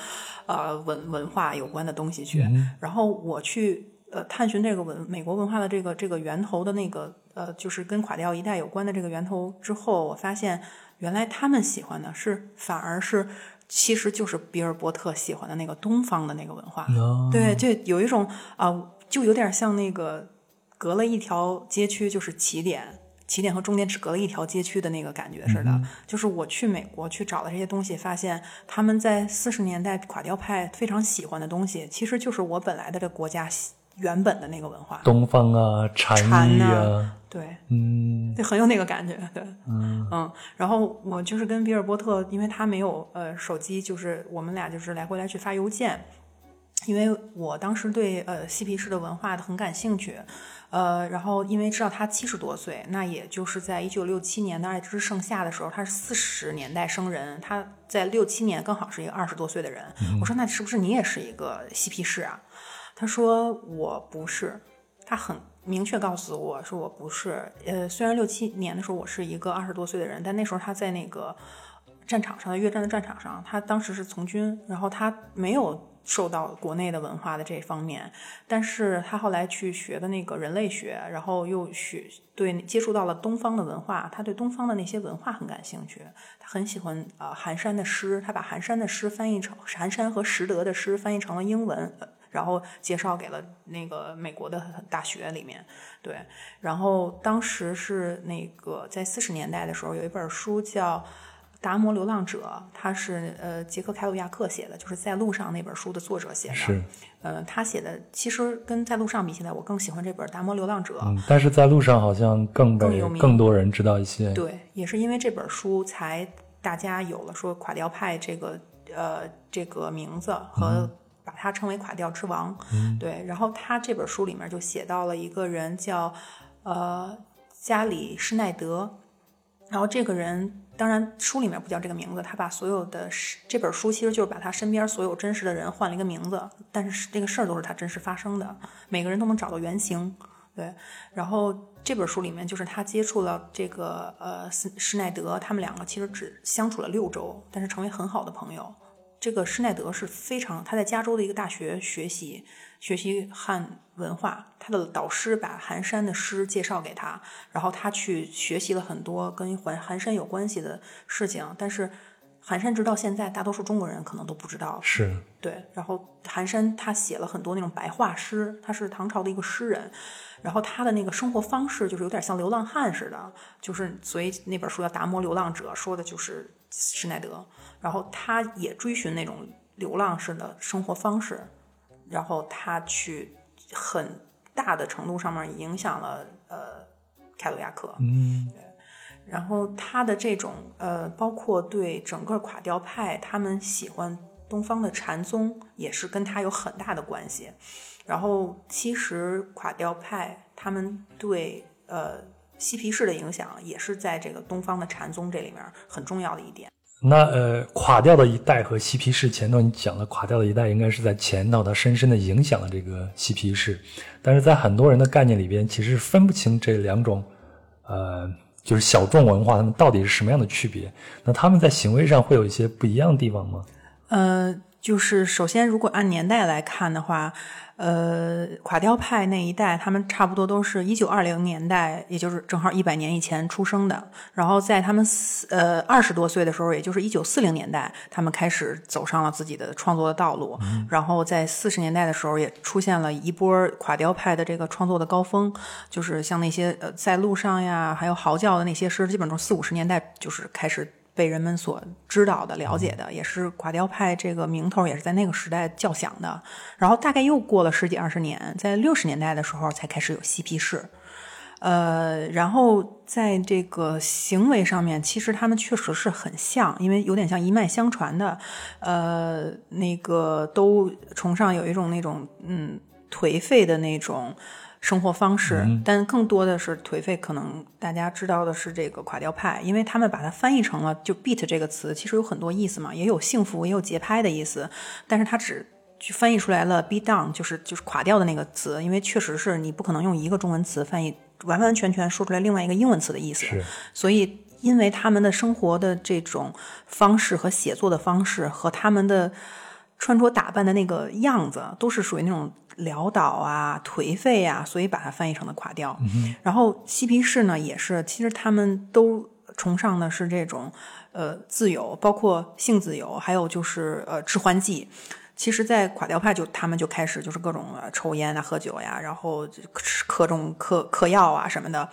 呃文文化有关的东西去。然后我去呃探寻这个文美国文化的这个这个源头的那个呃，就是跟垮掉一代有关的这个源头之后，我发现原来他们喜欢的是反而是其实就是比尔伯特喜欢的那个东方的那个文化。对，就有一种啊，就有点像那个。隔了一条街区就是起点，起点和终点只隔了一条街区的那个感觉似的。就是我去美国去找的这些东西，发现他们在四十年代垮掉派非常喜欢的东西，其实就是我本来的这国家原本的那个文化。东方啊，禅意啊，对，嗯，就很有那个感觉，对，嗯嗯。然后我就是跟比尔波特，因为他没有呃手机，就是我们俩就是来回来去发邮件，因为我当时对呃嬉皮士的文化很感兴趣。呃，然后因为知道他七十多岁，那也就是在一九六七年的《爱之盛夏》的时候，他是四十年代生人，他在六七年刚好是一个二十多岁的人。我说那是不是你也是一个嬉皮士啊？他说我不是，他很明确告诉我说我不是。呃，虽然六七年的时候我是一个二十多岁的人，但那时候他在那个战场上的，越战的战场上，他当时是从军，然后他没有。受到国内的文化的这方面，但是他后来去学的那个人类学，然后又学对接触到了东方的文化，他对东方的那些文化很感兴趣，他很喜欢啊寒山的诗，他把寒山的诗翻译成寒山和拾得的诗翻译成了英文，然后介绍给了那个美国的大学里面，对，然后当时是那个在四十年代的时候，有一本书叫。达摩流浪者，他是呃杰克凯鲁亚克写的，就是在路上那本书的作者写的。是，呃，他写的其实跟在路上比起来，我更喜欢这本达摩流浪者。嗯，但是在路上好像更更有名，更多人知道一些。对，也是因为这本书，才大家有了说垮掉派这个呃这个名字和把它称为垮掉之王。对，然后他这本书里面就写到了一个人叫呃加里施耐德，然后这个人。当然，书里面不叫这个名字。他把所有的这本书其实就是把他身边所有真实的人换了一个名字，但是这个事儿都是他真实发生的，每个人都能找到原型。对，然后这本书里面就是他接触了这个呃施施耐德，他们两个其实只相处了六周，但是成为很好的朋友。这个施耐德是非常他在加州的一个大学学习学习汉文化，他的导师把寒山的诗介绍给他，然后他去学习了很多跟寒寒山有关系的事情，但是。寒山直到现在，大多数中国人可能都不知道。是对，然后寒山他写了很多那种白话诗，他是唐朝的一个诗人，然后他的那个生活方式就是有点像流浪汉似的，就是所以那本书叫《达摩流浪者》，说的就是施耐德，然后他也追寻那种流浪式的生活方式，然后他去很大的程度上面影响了呃凯鲁亚克。嗯。然后他的这种呃，包括对整个垮掉派，他们喜欢东方的禅宗，也是跟他有很大的关系。然后其实垮掉派他们对呃嬉皮士的影响，也是在这个东方的禅宗这里面很重要的一点。那呃，垮掉的一代和嬉皮士前头你讲的垮掉的一代，应该是在前头，它深深的影响了这个嬉皮士。但是在很多人的概念里边，其实分不清这两种呃。就是小众文化，他们到底是什么样的区别？那他们在行为上会有一些不一样的地方吗？呃，就是首先，如果按年代来看的话。呃，垮掉派那一代，他们差不多都是一九二零年代，也就是正好一百年以前出生的。然后在他们呃二十多岁的时候，也就是一九四零年代，他们开始走上了自己的创作的道路。然后在四十年代的时候，也出现了一波垮掉派的这个创作的高峰，就是像那些呃在路上呀，还有嚎叫的那些诗，基本上四五十年代就是开始。被人们所知道的、了解的，也是垮掉派这个名头，也是在那个时代叫响的。然后大概又过了十几二十年，在六十年代的时候才开始有嬉皮士。呃，然后在这个行为上面，其实他们确实是很像，因为有点像一脉相传的。呃，那个都崇尚有一种那种嗯颓废的那种。生活方式，但更多的是颓废。可能大家知道的是这个垮掉派，因为他们把它翻译成了就 beat 这个词，其实有很多意思嘛，也有幸福，也有节拍的意思。但是它只去翻译出来了 beat down，就是就是垮掉的那个词，因为确实是你不可能用一个中文词翻译完完全全说出来另外一个英文词的意思。所以因为他们的生活的这种方式和写作的方式和他们的穿着打扮的那个样子，都是属于那种。潦倒啊，颓废啊，所以把它翻译成了垮掉。然后嬉皮士呢，也是，其实他们都崇尚的是这种呃自由，包括性自由，还有就是呃致幻剂。其实，在垮掉派就他们就开始就是各种抽烟啊、喝酒呀，然后嗑种嗑嗑药啊什么的。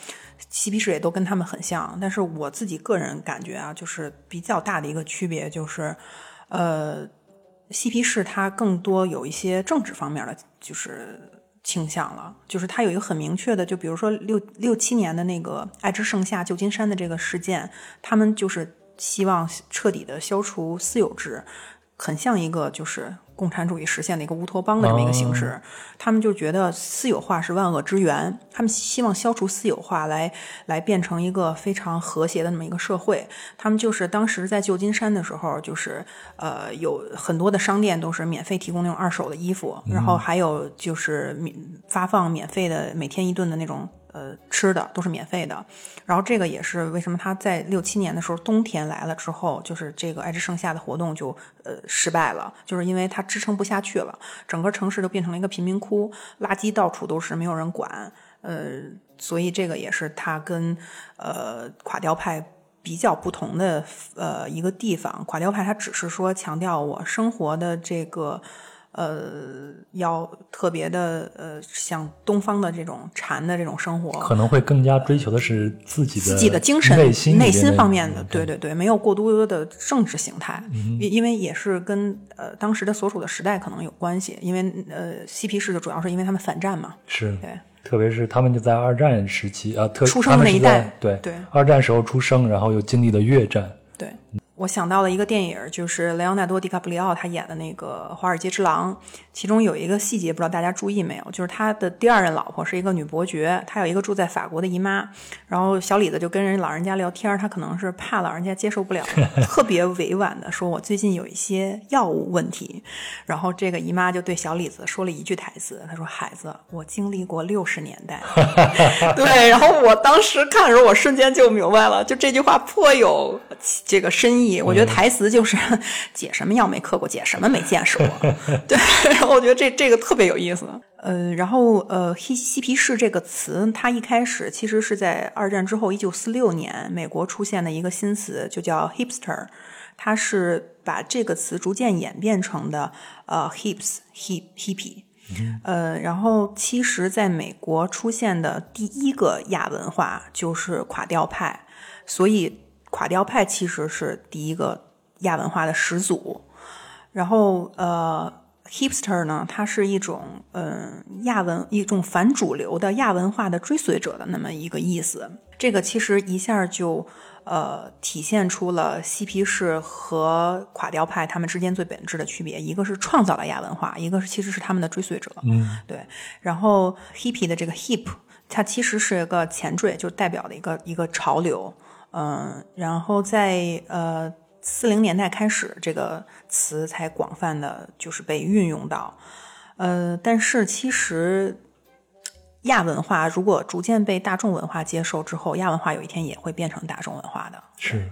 嬉皮士也都跟他们很像，但是我自己个人感觉啊，就是比较大的一个区别就是呃。嬉皮士他更多有一些政治方面的就是倾向了，就是他有一个很明确的，就比如说六六七年的那个爱之盛夏旧金山的这个事件，他们就是希望彻底的消除私有制，很像一个就是。共产主义实现的一个乌托邦的这么一个形式，他们就觉得私有化是万恶之源，他们希望消除私有化，来来变成一个非常和谐的那么一个社会。他们就是当时在旧金山的时候，就是呃有很多的商店都是免费提供那种二手的衣服，然后还有就是免发放免费的每天一顿的那种。呃，吃的都是免费的，然后这个也是为什么他在六七年的时候，冬天来了之后，就是这个爱之盛夏的活动就呃失败了，就是因为它支撑不下去了，整个城市都变成了一个贫民窟，垃圾到处都是，没有人管，呃，所以这个也是他跟呃垮掉派比较不同的呃一个地方，垮掉派他只是说强调我生活的这个。呃，要特别的呃，像东方的这种禅的这种生活，可能会更加追求的是自己的自己的精神内心内心方面的，对对对，没有过多的政治形态，因因为也是跟呃当时的所处的时代可能有关系，因为呃嬉皮士就主要是因为他们反战嘛，是对，特别是他们就在二战时期啊，特出生那一代，对对，二战时候出生，然后又经历了越战，对。我想到了一个电影，就是莱昂纳多·迪卡普里奥他演的那个《华尔街之狼》，其中有一个细节，不知道大家注意没有，就是他的第二任老婆是一个女伯爵，他有一个住在法国的姨妈，然后小李子就跟人老人家聊天，他可能是怕老人家接受不了，特别委婉的说：“我最近有一些药物问题。”然后这个姨妈就对小李子说了一句台词，她说：“孩子，我经历过六十年代。”对，然后我当时看的时候，我瞬间就明白了，就这句话颇有这个深意。我觉得台词就是姐什么药没嗑过，姐什么没见识过。对，然后我觉得这这个特别有意思。呃，然后呃，嬉嬉皮士这个词，它一开始其实是在二战之后，一九四六年美国出现的一个新词，就叫 hipster。它是把这个词逐渐演变成的呃 hips hip hippie。呃，然后其实在美国出现的第一个亚文化就是垮掉派，所以。垮掉派其实是第一个亚文化的始祖，然后呃，hipster 呢，它是一种嗯亚文一种反主流的亚文化的追随者的那么一个意思。这个其实一下就呃体现出了嬉皮士和垮掉派他们之间最本质的区别，一个是创造了亚文化，一个是其实是他们的追随者。嗯，对。然后 hippie 的这个 hip，它其实是一个前缀，就代表的一个一个潮流。嗯，然后在呃四零年代开始，这个词才广泛的就是被运用到。呃，但是其实亚文化如果逐渐被大众文化接受之后，亚文化有一天也会变成大众文化的。是，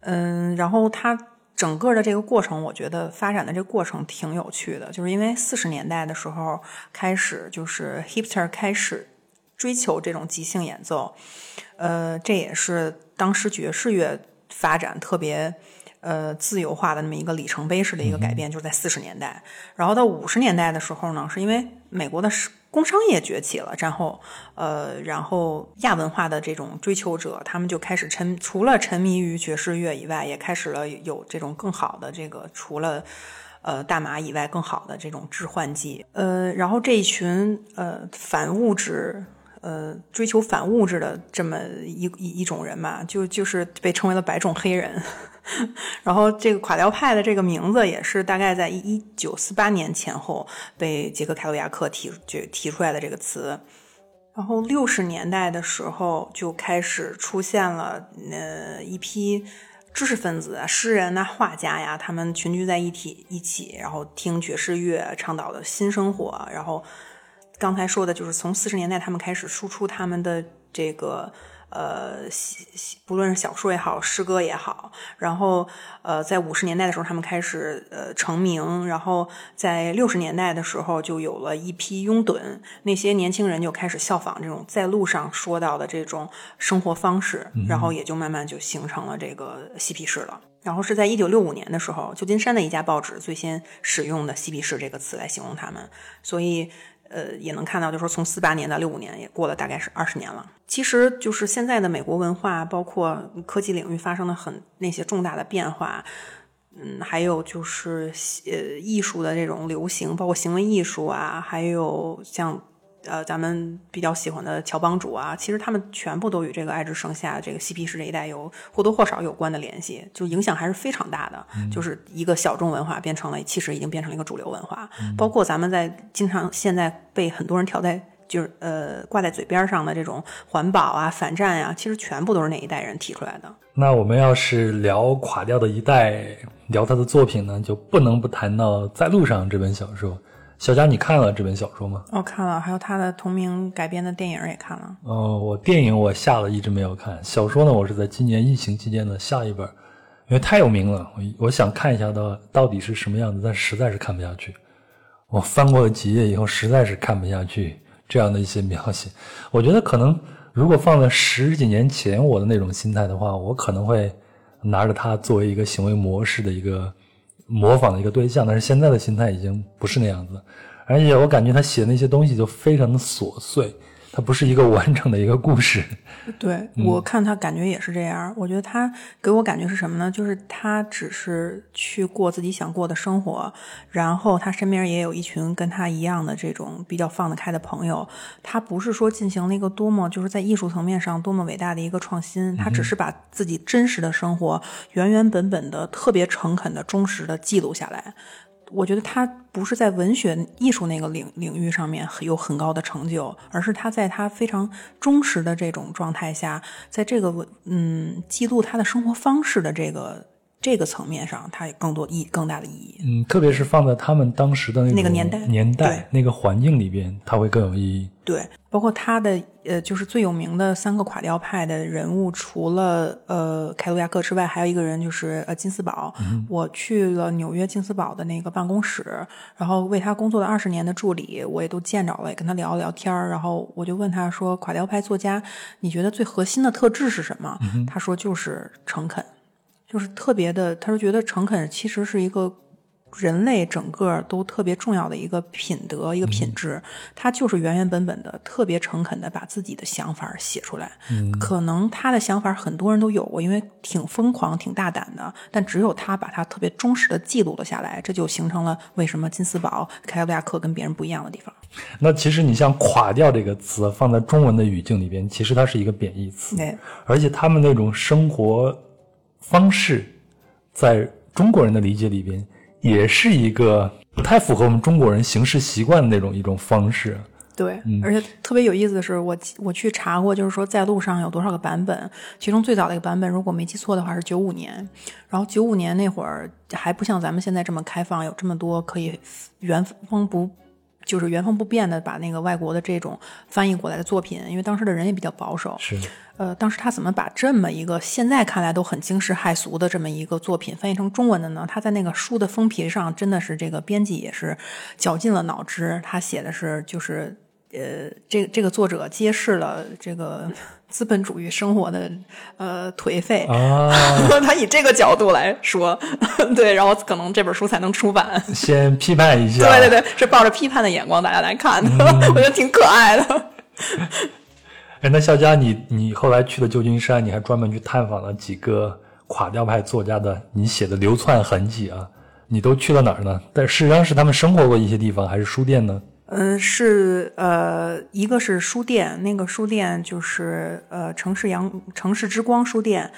嗯，然后它整个的这个过程，我觉得发展的这个过程挺有趣的，就是因为四十年代的时候开始，就是 hipster 开始追求这种即兴演奏。呃，这也是当时爵士乐发展特别呃自由化的那么一个里程碑式的一个改变，就是在四十年代。然后到五十年代的时候呢，是因为美国的工商业崛起了，然后呃，然后亚文化的这种追求者，他们就开始沉，除了沉迷于爵士乐以外，也开始了有这种更好的这个除了呃大麻以外更好的这种致幻剂。呃，然后这一群呃反物质。呃，追求反物质的这么一一一种人嘛，就就是被称为了白种黑人。然后这个垮掉派的这个名字也是大概在一九四八年前后被杰克凯鲁亚克提就提出来的这个词。然后六十年代的时候就开始出现了呃一批知识分子、诗人呐、画家呀，他们群居在一起一起，然后听爵士乐，倡导的新生活，然后。刚才说的就是从四十年代他们开始输出他们的这个呃，不论是小说也好，诗歌也好，然后呃，在五十年代的时候他们开始呃成名，然后在六十年代的时候就有了一批拥趸，那些年轻人就开始效仿这种在路上说到的这种生活方式，然后也就慢慢就形成了这个嬉皮士了。然后是在一九六五年的时候，旧金山的一家报纸最先使用的嬉皮士这个词来形容他们，所以。呃，也能看到，就是说从四八年到六五年，也过了大概是二十年了。其实就是现在的美国文化，包括科技领域发生了很那些重大的变化，嗯，还有就是呃艺术的这种流行，包括行为艺术啊，还有像。呃，咱们比较喜欢的乔帮主啊，其实他们全部都与这个爱之盛夏这个嬉皮士这一代有或多或少有关的联系，就影响还是非常大的。就是一个小众文化变成了，其实已经变成了一个主流文化。包括咱们在经常现在被很多人挑在就是呃挂在嘴边上的这种环保啊、反战呀，其实全部都是那一代人提出来的。那我们要是聊垮掉的一代，聊他的作品呢，就不能不谈到《在路上》这本小说。小佳，你看了这本小说吗？哦，看了，还有他的同名改编的电影也看了。哦，我电影我下了一直没有看，小说呢，我是在今年疫情期间的下一本，因为太有名了，我我想看一下到到底是什么样子，但实在是看不下去。我翻过了几页以后，实在是看不下去这样的一些描写。我觉得可能如果放在十几年前我的那种心态的话，我可能会拿着它作为一个行为模式的一个。模仿的一个对象，但是现在的心态已经不是那样子，而且我感觉他写的那些东西就非常的琐碎，它不是一个完整的一个故事。对我看他感觉也是这样。我觉得他给我感觉是什么呢？就是他只是去过自己想过的生活，然后他身边也有一群跟他一样的这种比较放得开的朋友。他不是说进行了一个多么就是在艺术层面上多么伟大的一个创新，他只是把自己真实的生活原原本本的、特别诚恳的、忠实的记录下来。我觉得他不是在文学艺术那个领领域上面有很高的成就，而是他在他非常忠实的这种状态下，在这个嗯记录他的生活方式的这个这个层面上，它有更多意更大的意义。嗯，特别是放在他们当时的那那个年代年代那个环境里边，它会更有意义。对，包括他的呃，就是最有名的三个垮掉派的人物，除了呃凯鲁亚克之外，还有一个人就是呃金斯堡。我去了纽约金斯堡的那个办公室，然后为他工作了二十年的助理，我也都见着了，也跟他聊了聊天儿然后我就问他说：“垮掉派作家，你觉得最核心的特质是什么？”他说：“就是诚恳，就是特别的。”他说：“觉得诚恳其实是一个。”人类整个都特别重要的一个品德，一个品质，他就是原原本本的、特别诚恳的把自己的想法写出来。可能他的想法很多人都有过，因为挺疯狂、挺大胆的，但只有他把他特别忠实的记录了下来，这就形成了为什么金斯堡、凯鲁亚克跟别人不一样的地方。那其实你像“垮掉”这个词放在中文的语境里边，其实它是一个贬义词，对，而且他们那种生活方式，在中国人的理解里边，也是一个不太符合我们中国人行事习惯的那种一种方式。对，而且特别有意思的是，我我去查过，就是说在路上有多少个版本，其中最早的一个版本，如果没记错的话是九五年，然后九五年那会儿还不像咱们现在这么开放，有这么多可以原封不就是原封不变的把那个外国的这种翻译过来的作品，因为当时的人也比较保守，是，呃，当时他怎么把这么一个现在看来都很惊世骇俗的这么一个作品翻译成中文的呢？他在那个书的封皮上真的是这个编辑也是绞尽了脑汁，他写的是就是。呃，这这个作者揭示了这个资本主义生活的呃颓废啊，他以这个角度来说，对，然后可能这本书才能出版。先批判一下，对对对，是抱着批判的眼光大家来看的，我觉得挺可爱的。哎，那肖佳，你你后来去了旧金山，你还专门去探访了几个垮掉派作家的你写的流窜痕迹啊？你都去了哪儿呢？但事实上是他们生活过一些地方，还是书店呢？嗯，是呃，一个是书店，那个书店就是呃城市阳城市之光书店，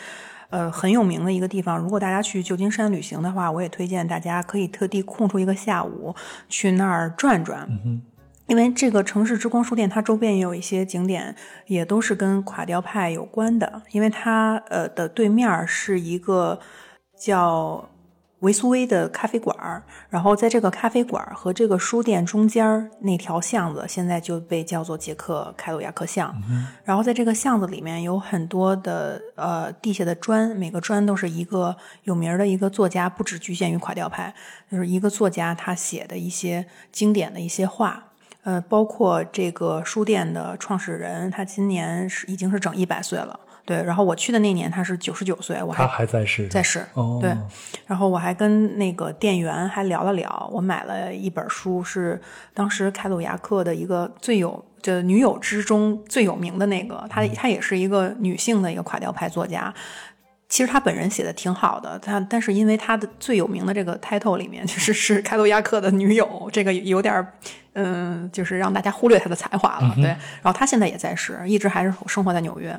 呃很有名的一个地方。如果大家去旧金山旅行的话，我也推荐大家可以特地空出一个下午去那儿转转。嗯因为这个城市之光书店，它周边也有一些景点，也都是跟垮掉派有关的。因为它呃的对面是一个叫维苏威的咖啡馆儿，然后在这个咖啡馆和这个书店中间那条巷子，现在就被叫做杰克凯鲁亚克巷。然后在这个巷子里面有很多的呃地下的砖，每个砖都是一个有名的一个作家，不只局限于垮掉派，就是一个作家他写的一些经典的一些话。呃，包括这个书店的创始人，他今年是已经是整一百岁了。对，然后我去的那年他是九十九岁，我他还还在世，在世。哦，对，然后我还跟那个店员还聊了聊，我买了一本书，是当时凯鲁亚克的一个最有就女友之中最有名的那个，她她也是一个女性的一个垮掉派作家。其实她本人写的挺好的，她但是因为她的最有名的这个 title 里面就是是开鲁亚克的女友，这个有点嗯，就是让大家忽略她的才华了。对，然后她现在也在世，一直还是生活在纽约。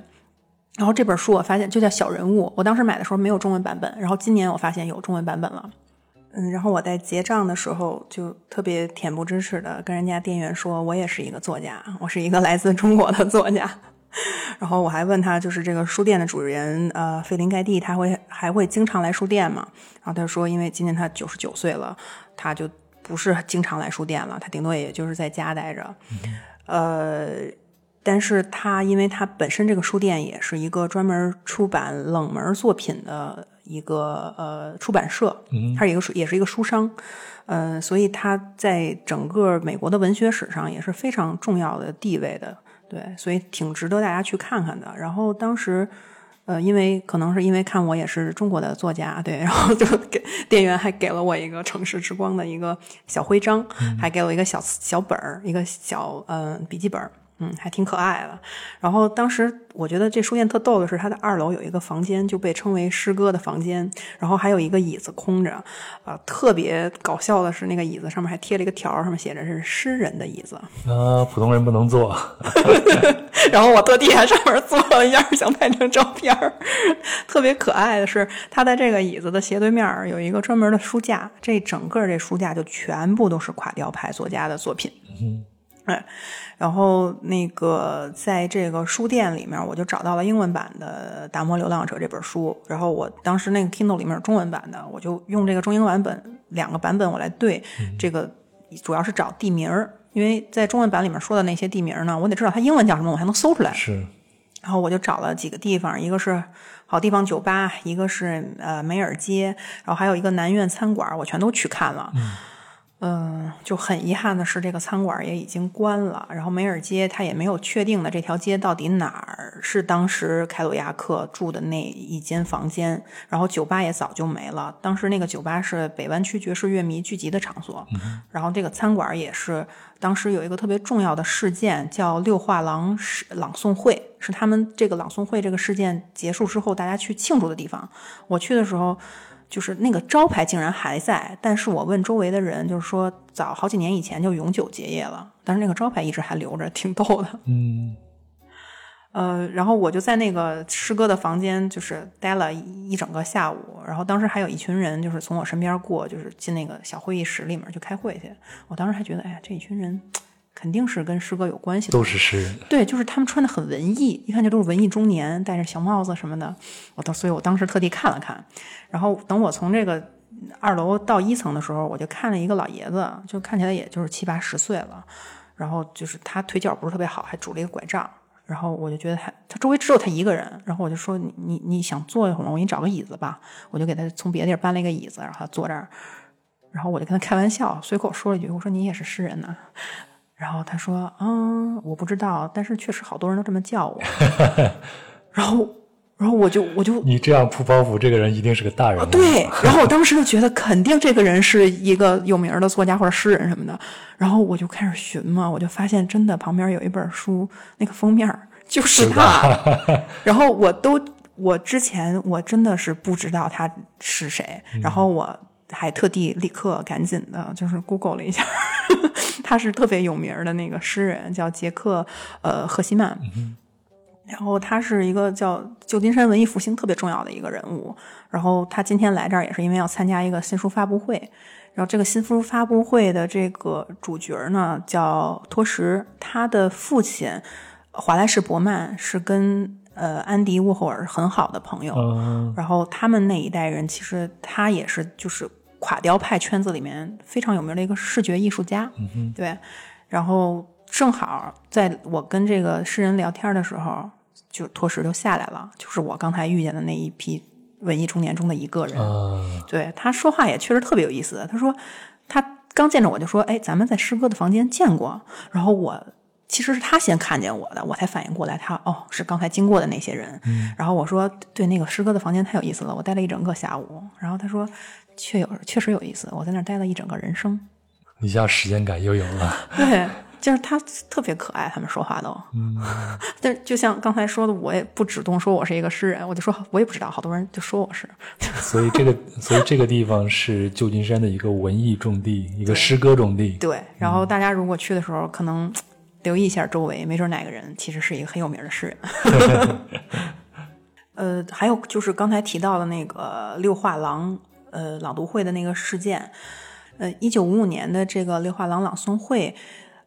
然后这本书我发现就叫《小人物》，我当时买的时候没有中文版本，然后今年我发现有中文版本了。嗯，然后我在结账的时候就特别恬不知耻的跟人家店员说，我也是一个作家，我是一个来自中国的作家。然后我还问他，就是这个书店的主人，呃，费林盖蒂，他会还会经常来书店吗？然后他说，因为今年他九十九岁了，他就不是经常来书店了，他顶多也就是在家待着。呃，但是他因为他本身这个书店也是一个专门出版冷门作品的一个呃出版社，它是一个书也是一个书商，呃，所以他在整个美国的文学史上也是非常重要的地位的，对，所以挺值得大家去看看的。然后当时。呃，因为可能是因为看我也是中国的作家，对，然后就给店员还给了我一个城市之光的一个小徽章，还给我一个小小本儿，一个小嗯、呃、笔记本儿。嗯，还挺可爱的。然后当时我觉得这书店特逗的是，它的二楼有一个房间就被称为诗歌的房间，然后还有一个椅子空着。啊、特别搞笑的是，那个椅子上面还贴了一个条，上面写着是诗人的椅子。啊，普通人不能坐。然后我特地还上面坐了一下，想拍张照片儿。特别可爱的是，它在这个椅子的斜对面有一个专门的书架，这整个这书架就全部都是垮掉派作家的作品。嗯，哎，然后那个在这个书店里面，我就找到了英文版的《达摩流浪者》这本书。然后我当时那个 Kindle 里面有中文版的，我就用这个中英版本两个版本我来对。这个主要是找地名儿，因为在中文版里面说的那些地名呢，我得知道它英文叫什么，我才能搜出来。是，然后我就找了几个地方，一个是好地方酒吧，一个是呃梅尔街，然后还有一个南苑餐馆，我全都去看了。嗯，就很遗憾的是，这个餐馆也已经关了。然后梅尔街他也没有确定的这条街到底哪儿是当时凯鲁亚克住的那一间房间。然后酒吧也早就没了。当时那个酒吧是北湾区爵士乐迷聚集的场所。然后这个餐馆也是当时有一个特别重要的事件，叫六画廊诗朗诵会，是他们这个朗诵会这个事件结束之后大家去庆祝的地方。我去的时候。就是那个招牌竟然还在，但是我问周围的人，就是说早好几年以前就永久结业了，但是那个招牌一直还留着，挺逗的。嗯 呃，然后我就在那个师哥的房间，就是待了一一整个下午。然后当时还有一群人，就是从我身边过，就是进那个小会议室里面去开会去。我当时还觉得，哎呀，这一群人肯定是跟诗歌有关系的，都是诗人。对，就是他们穿的很文艺，一看就都是文艺中年，戴着小帽子什么的。我当，所以我当时特地看了看。然后等我从这个二楼到一层的时候，我就看了一个老爷子，就看起来也就是七八十岁了。然后就是他腿脚不是特别好，还拄了一个拐杖。然后我就觉得他他周围只有他一个人。然后我就说你你你想坐一会儿吗？我给你找个椅子吧。我就给他从别的地儿搬了一个椅子，然后他坐这儿。然后我就跟他开玩笑，随口说了一句：“我说你也是诗人呐、然后他说：“嗯，我不知道，但是确实好多人都这么叫我。”然后，然后我就我就你这样铺包袱，这个人一定是个大人。啊对，然后我当时就觉得肯定这个人是一个有名的作家或者诗人什么的，然后我就开始寻嘛，我就发现真的旁边有一本书，那个封面就是他，然后我都我之前我真的是不知道他是谁，然后我还特地立刻赶紧的就是 Google 了一下，他是特别有名的那个诗人，叫杰克呃赫西曼。然后他是一个叫旧金山文艺复兴特别重要的一个人物。然后他今天来这儿也是因为要参加一个新书发布会。然后这个新书发布会的这个主角呢叫托什，他的父亲华莱士伯曼是跟呃安迪沃霍尔很好的朋友。嗯，然后他们那一代人其实他也是就是垮雕派圈子里面非常有名的一个视觉艺术家。嗯对，然后正好在我跟这个诗人聊天的时候，就托石就下来了，就是我刚才遇见的那一批文艺中年中的一个人。啊，对他说话也确实特别有意思。他说他刚见着我就说：“哎，咱们在师哥的房间见过。”然后我其实是他先看见我的，我才反应过来他哦是刚才经过的那些人。然后我说：“对，那个师哥的房间太有意思了，我待了一整个下午。”然后他说：“确有确实有意思，我在那儿待了一整个人生。一下时间感又有了。”对，就是他特别可爱，他们说话都。嗯，但是就像刚才说的，我也不主动说我是一个诗人，我就说我也不知道，好多人就说我是。所以这个，所以这个地方是旧金山的一个文艺重地，一个诗歌重地。对，然后大家如果去的时候，可能留意一下周围，没准哪个人其实是一个很有名的诗人。呃，还有就是刚才提到的那个六画廊呃朗读会的那个事件，呃，一九五五年的这个六画廊朗诵会，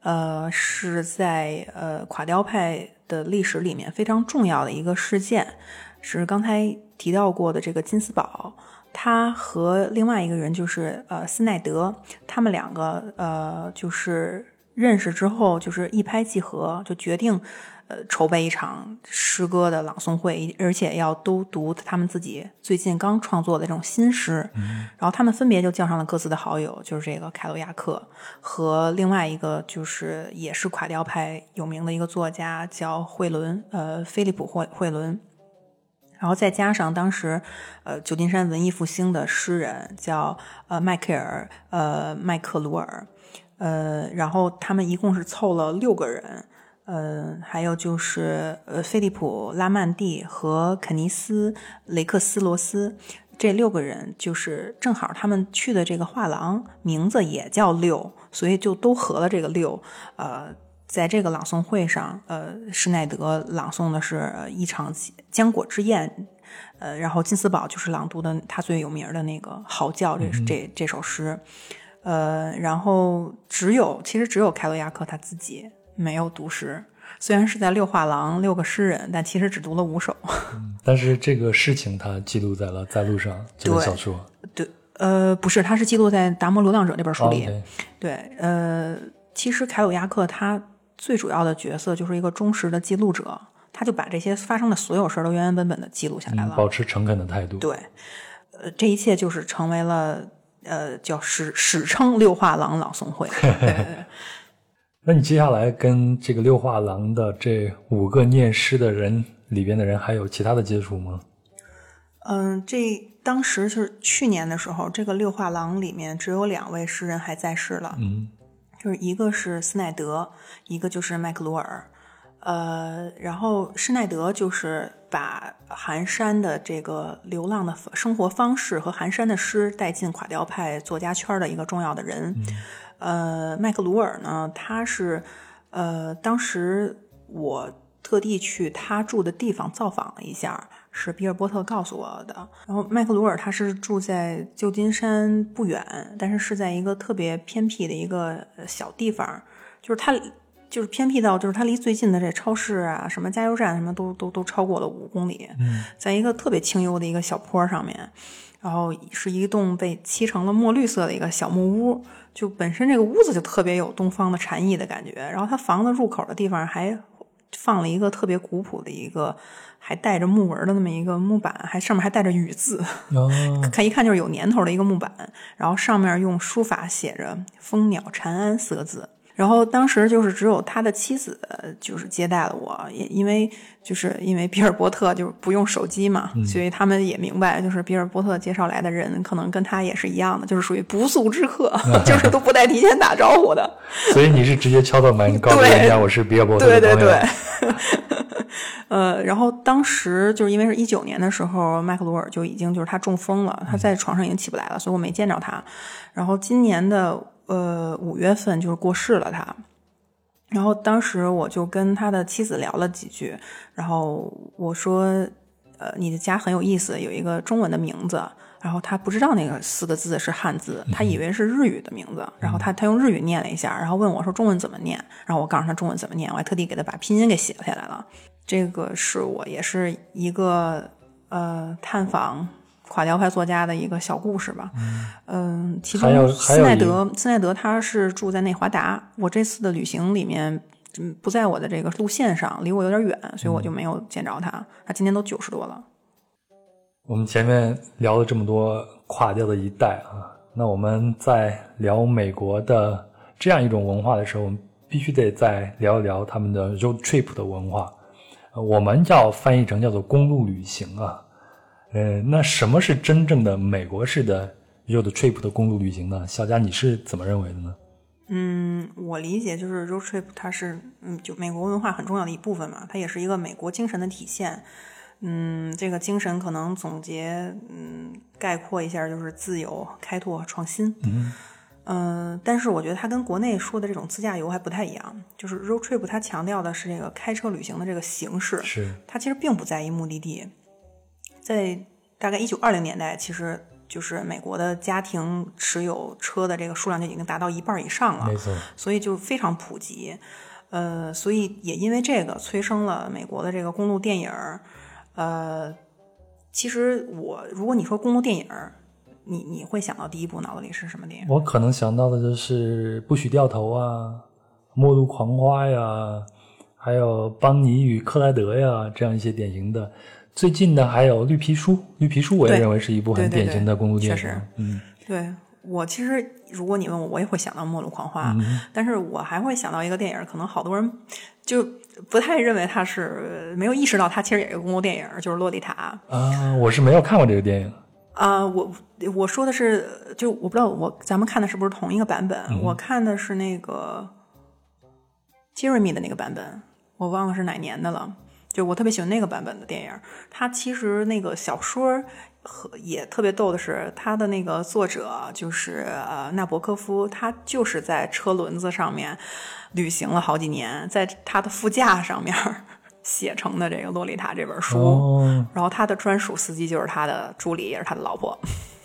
呃，是在呃垮雕派的历史里面非常重要的一个事件，是刚才提到过的这个金斯堡。他和另外一个人就是呃斯奈德，他们两个呃就是认识之后，就是一拍即合，就决定呃筹备一场诗歌的朗诵会，而且要都读他们自己最近刚创作的这种新诗。然后他们分别就叫上了各自的好友，就是这个凯罗亚克和另外一个就是也是垮掉派有名的一个作家叫惠伦，呃，菲利普惠惠伦。然后再加上当时，呃，旧金山文艺复兴的诗人叫呃迈克尔呃麦克鲁尔，呃，然后他们一共是凑了六个人，呃，还有就是呃，菲利普·拉曼蒂和肯尼斯·雷克斯罗斯这六个人，就是正好他们去的这个画廊名字也叫六，所以就都合了这个六。呃，在这个朗诵会上，呃，施耐德朗诵的是一场浆果之宴，呃，然后金斯堡就是朗读的他最有名的那个《嚎叫》这这这首诗，呃，然后只有其实只有凯罗亚克他自己。没有读诗，虽然是在六画廊六个诗人，但其实只读了五首。但是这个事情他记录在了在路上这本小说。对，呃，不是，他是记录在《达摩流浪者》那本书里。对，呃，其实凯鲁亚克他最主要的角色就是一个忠实的记录者，他就把这些发生的所有事儿都原原本本的记录下来了，保持诚恳的态度。对，呃，这一切就是成为了呃叫史史称六画廊朗诵会。那你接下来跟这个六画廊的这五个念诗的人里边的人还有其他的接触吗？嗯，这当时是去年的时候，这个六画廊里面只有两位诗人还在世了，嗯，就是一个是斯奈德，一个就是麦克鲁尔。呃，然后施耐德就是把寒山的这个流浪的生活方式和寒山的诗带进垮掉派作家圈的一个重要的人。呃，麦克鲁尔呢，他是呃，当时我特地去他住的地方造访了一下，是比尔波特告诉我的。然后麦克鲁尔他是住在旧金山不远，但是是在一个特别偏僻的一个小地方，就是他。就是偏僻到，就是它离最近的这超市啊，什么加油站，什么都都都超过了五公里。嗯，在一个特别清幽的一个小坡上面，然后是一栋被漆成了墨绿色的一个小木屋，就本身这个屋子就特别有东方的禅意的感觉。然后它房子入口的地方还放了一个特别古朴的一个，还带着木纹的那么一个木板，还上面还带着雨字，看一看就是有年头的一个木板。然后上面用书法写着“蜂鸟禅安”四个字。然后当时就是只有他的妻子就是接待了我，也因为就是因为比尔波特就是不用手机嘛，所以他们也明白，就是比尔波特介绍来的人可能跟他也是一样的，就是属于不速之客，就是都不带提前打招呼的。所以你是直接敲到门告诉人家我是比尔波特对对对。呃，然后当时就是因为是一九年的时候，麦克罗尔就已经就是他中风了，他在床上已经起不来了，所以我没见着他。然后今年的。呃，五月份就是过世了他，然后当时我就跟他的妻子聊了几句，然后我说，呃，你的家很有意思，有一个中文的名字，然后他不知道那个四个字是汉字，他以为是日语的名字，然后他他用日语念了一下，然后问我说中文怎么念，然后我告诉他中文怎么念，我还特地给他把拼音给写下来了，这个是我也是一个呃探访。垮掉派作家的一个小故事吧，嗯，其中斯奈德，斯奈德他是住在内华达。我这次的旅行里面，嗯，不在我的这个路线上，离我有点远，所以我就没有见着他。他今年都九十多了。我们前面聊了这么多垮掉的一代啊，那我们在聊美国的这样一种文化的时候，我们必须得再聊一聊他们的 road trip 的文化。我们要翻译成叫做公路旅行啊。呃，那什么是真正的美国式的 road trip 的公路旅行呢？小佳，你是怎么认为的呢？嗯，我理解就是 road trip，它是嗯，就美国文化很重要的一部分嘛，它也是一个美国精神的体现。嗯，这个精神可能总结嗯概括一下就是自由、开拓、创新。嗯嗯，但是我觉得它跟国内说的这种自驾游还不太一样，就是 road trip 它强调的是这个开车旅行的这个形式，是它其实并不在意目的地。在大概一九二零年代，其实就是美国的家庭持有车的这个数量就已经达到一半以上了，没错，所以就非常普及。呃，所以也因为这个催生了美国的这个公路电影呃，其实我如果你说公路电影你你会想到第一部脑子里是什么电影？我可能想到的就是《不许掉头》啊，《末路狂花》呀，还有《邦尼与克莱德》呀，这样一些典型的。最近的还有《绿皮书》，《绿皮书》我也认为是一部很典型的公路电影。嗯，对我其实如果你问我，我也会想到《末路狂花》，但是我还会想到一个电影，可能好多人就不太认为它是没有意识到它其实也是个公路电影，就是《洛丽塔》啊。我是没有看过这个电影啊。我我说的是，就我不知道我咱们看的是不是同一个版本？我看的是那个 Jeremy 的那个版本。我忘了是哪年的了。就我特别喜欢那个版本的电影。它其实那个小说和也特别逗的是，它的那个作者就是呃纳博科夫，他就是在车轮子上面旅行了好几年，在他的副驾上面 写成的这个《洛丽塔》这本书。哦，然后他的专属司机就是他的助理，也是他的老婆。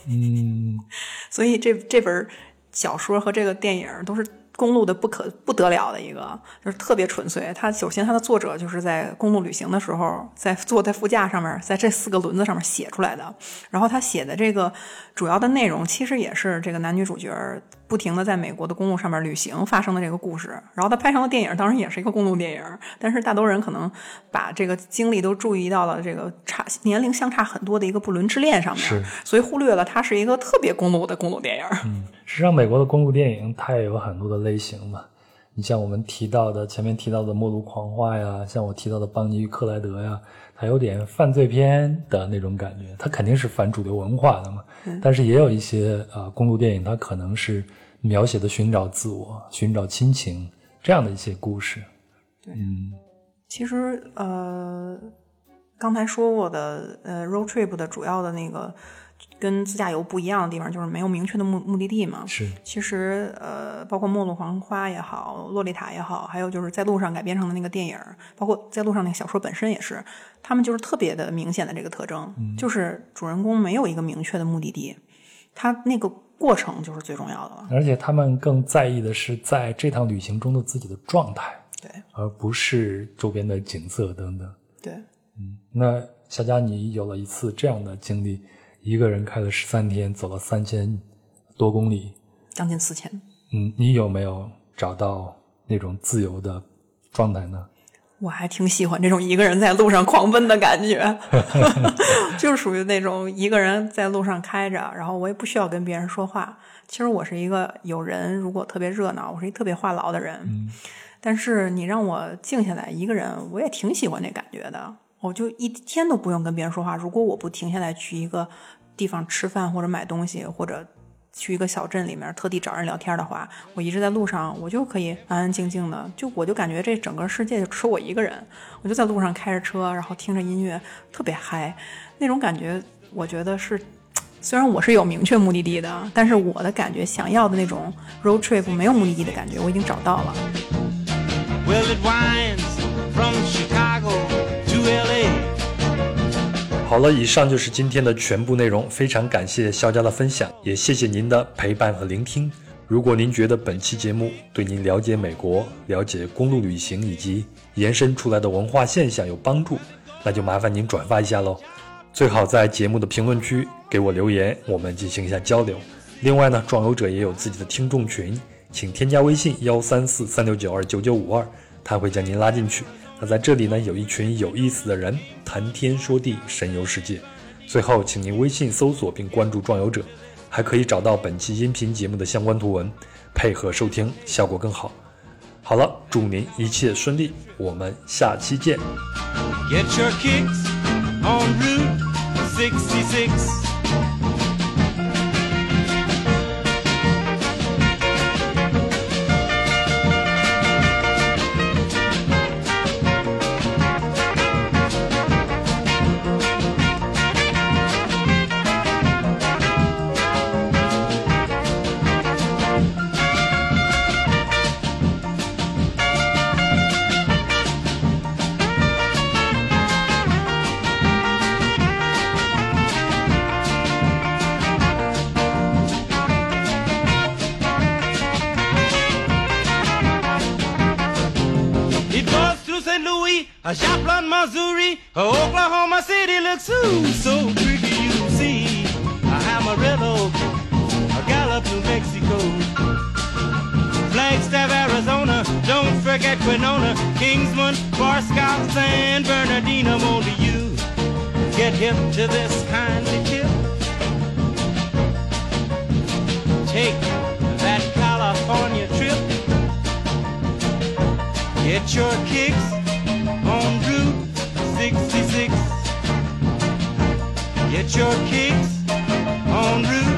嗯，所以这这本小说和这个电影都是公路的不可不得了的一个，就是特别纯粹。他首先他的作者就是在公路旅行的时候，在坐在副驾上面，在这四个轮子上面写出来的。然后他写的这个主要的内容，其实也是这个男女主角不停的在美国的公路上面旅行发生的这个故事。然后他拍成了电影，当然也是一个公路电影，但是大多人可能把这个精力都注意到了这个差 年龄相差很多的一个不伦之恋上面，所以忽略了它是一个特别公路的公路电影。实际上，美国的公路电影它也有很多的类型嘛。你像我们提到的前面提到的《末路狂花》呀，像我提到的《邦尼与克莱德》呀，它有点犯罪片的那种感觉，它肯定是反主流文化的嘛。但是也有一些呃公路电影，它可能是描写的寻找自我、寻找亲情这样的一些故事。嗯，其实呃，刚才说过的呃，road trip 的主要的那个跟自驾游不一样的地方，就是没有明确的目目的地嘛。是其实呃，包括《末路黄花》也好，《洛丽塔》也好，还有就是在路上改编成的那个电影，包括在路上那个小说本身也是，他们就是特别的明显的这个特征，就是主人公没有一个明确的目的地，他那个过程就是最重要的了。而且他们更在意的是在这趟旅行中的自己的状态，对而不是周边的景色等等。对，嗯那小佳，你有了一次这样的经历，一个人开了十三天，走了三千多公里，将近四千。嗯，你有没有找到那种自由的状态呢？我还挺喜欢这种一个人在路上狂奔的感觉 就是属于那种一个人在路上开着，然后我也不需要跟别人说话。其实我是一个有人如果特别热闹，我是一特别话痨的人。嗯但是你让我静下来一个人，我也挺喜欢那感觉的。我就一天都不用跟别人说话。如果我不停下来去一个地方吃饭或者买东西，或者去一个小镇里面特地找人聊天的话，我一直在路上，我就可以安安静静的，就我就感觉这整个世界就只有我一个人，我就在路上开着车，然后听着音乐，特别嗨，那种感觉，我觉得是。虽然我是有明确目的地的，但是我的感觉，想要的那种 road trip 没有目的地的感觉，我已经找到了。Well, it winds from Chicago. 好了，以上就是今天的全部内容。非常感谢肖佳的分享，也谢谢您的陪伴和聆听。如果您觉得本期节目对您了解美国、了解公路旅行以及延伸出来的文化现象有帮助，那就麻烦您转发一下喽。最好在节目的评论区给我留言，我们进行一下交流。另外呢，壮游者也有自己的听众群，请添加微信幺三四三六九二九九五二，他会将您拉进去。那在这里呢，有一群有意思的人，谈天说地，神游世界。最后，请您微信搜索并关注壮游者，还可以找到本期音频节目的相关图文，配合收听效果更好。好了，祝您一切顺利，我们下期见。Get your kicks on Route 66. City so pretty, you see. A Amarillo, a Gallup, New Mexico. Flagstaff, Arizona, don't forget Winona, Kingsman, Barstow, San Bernardino, only you get hip to this kind of tip. Take that California trip. Get your kicks Get your kicks on Route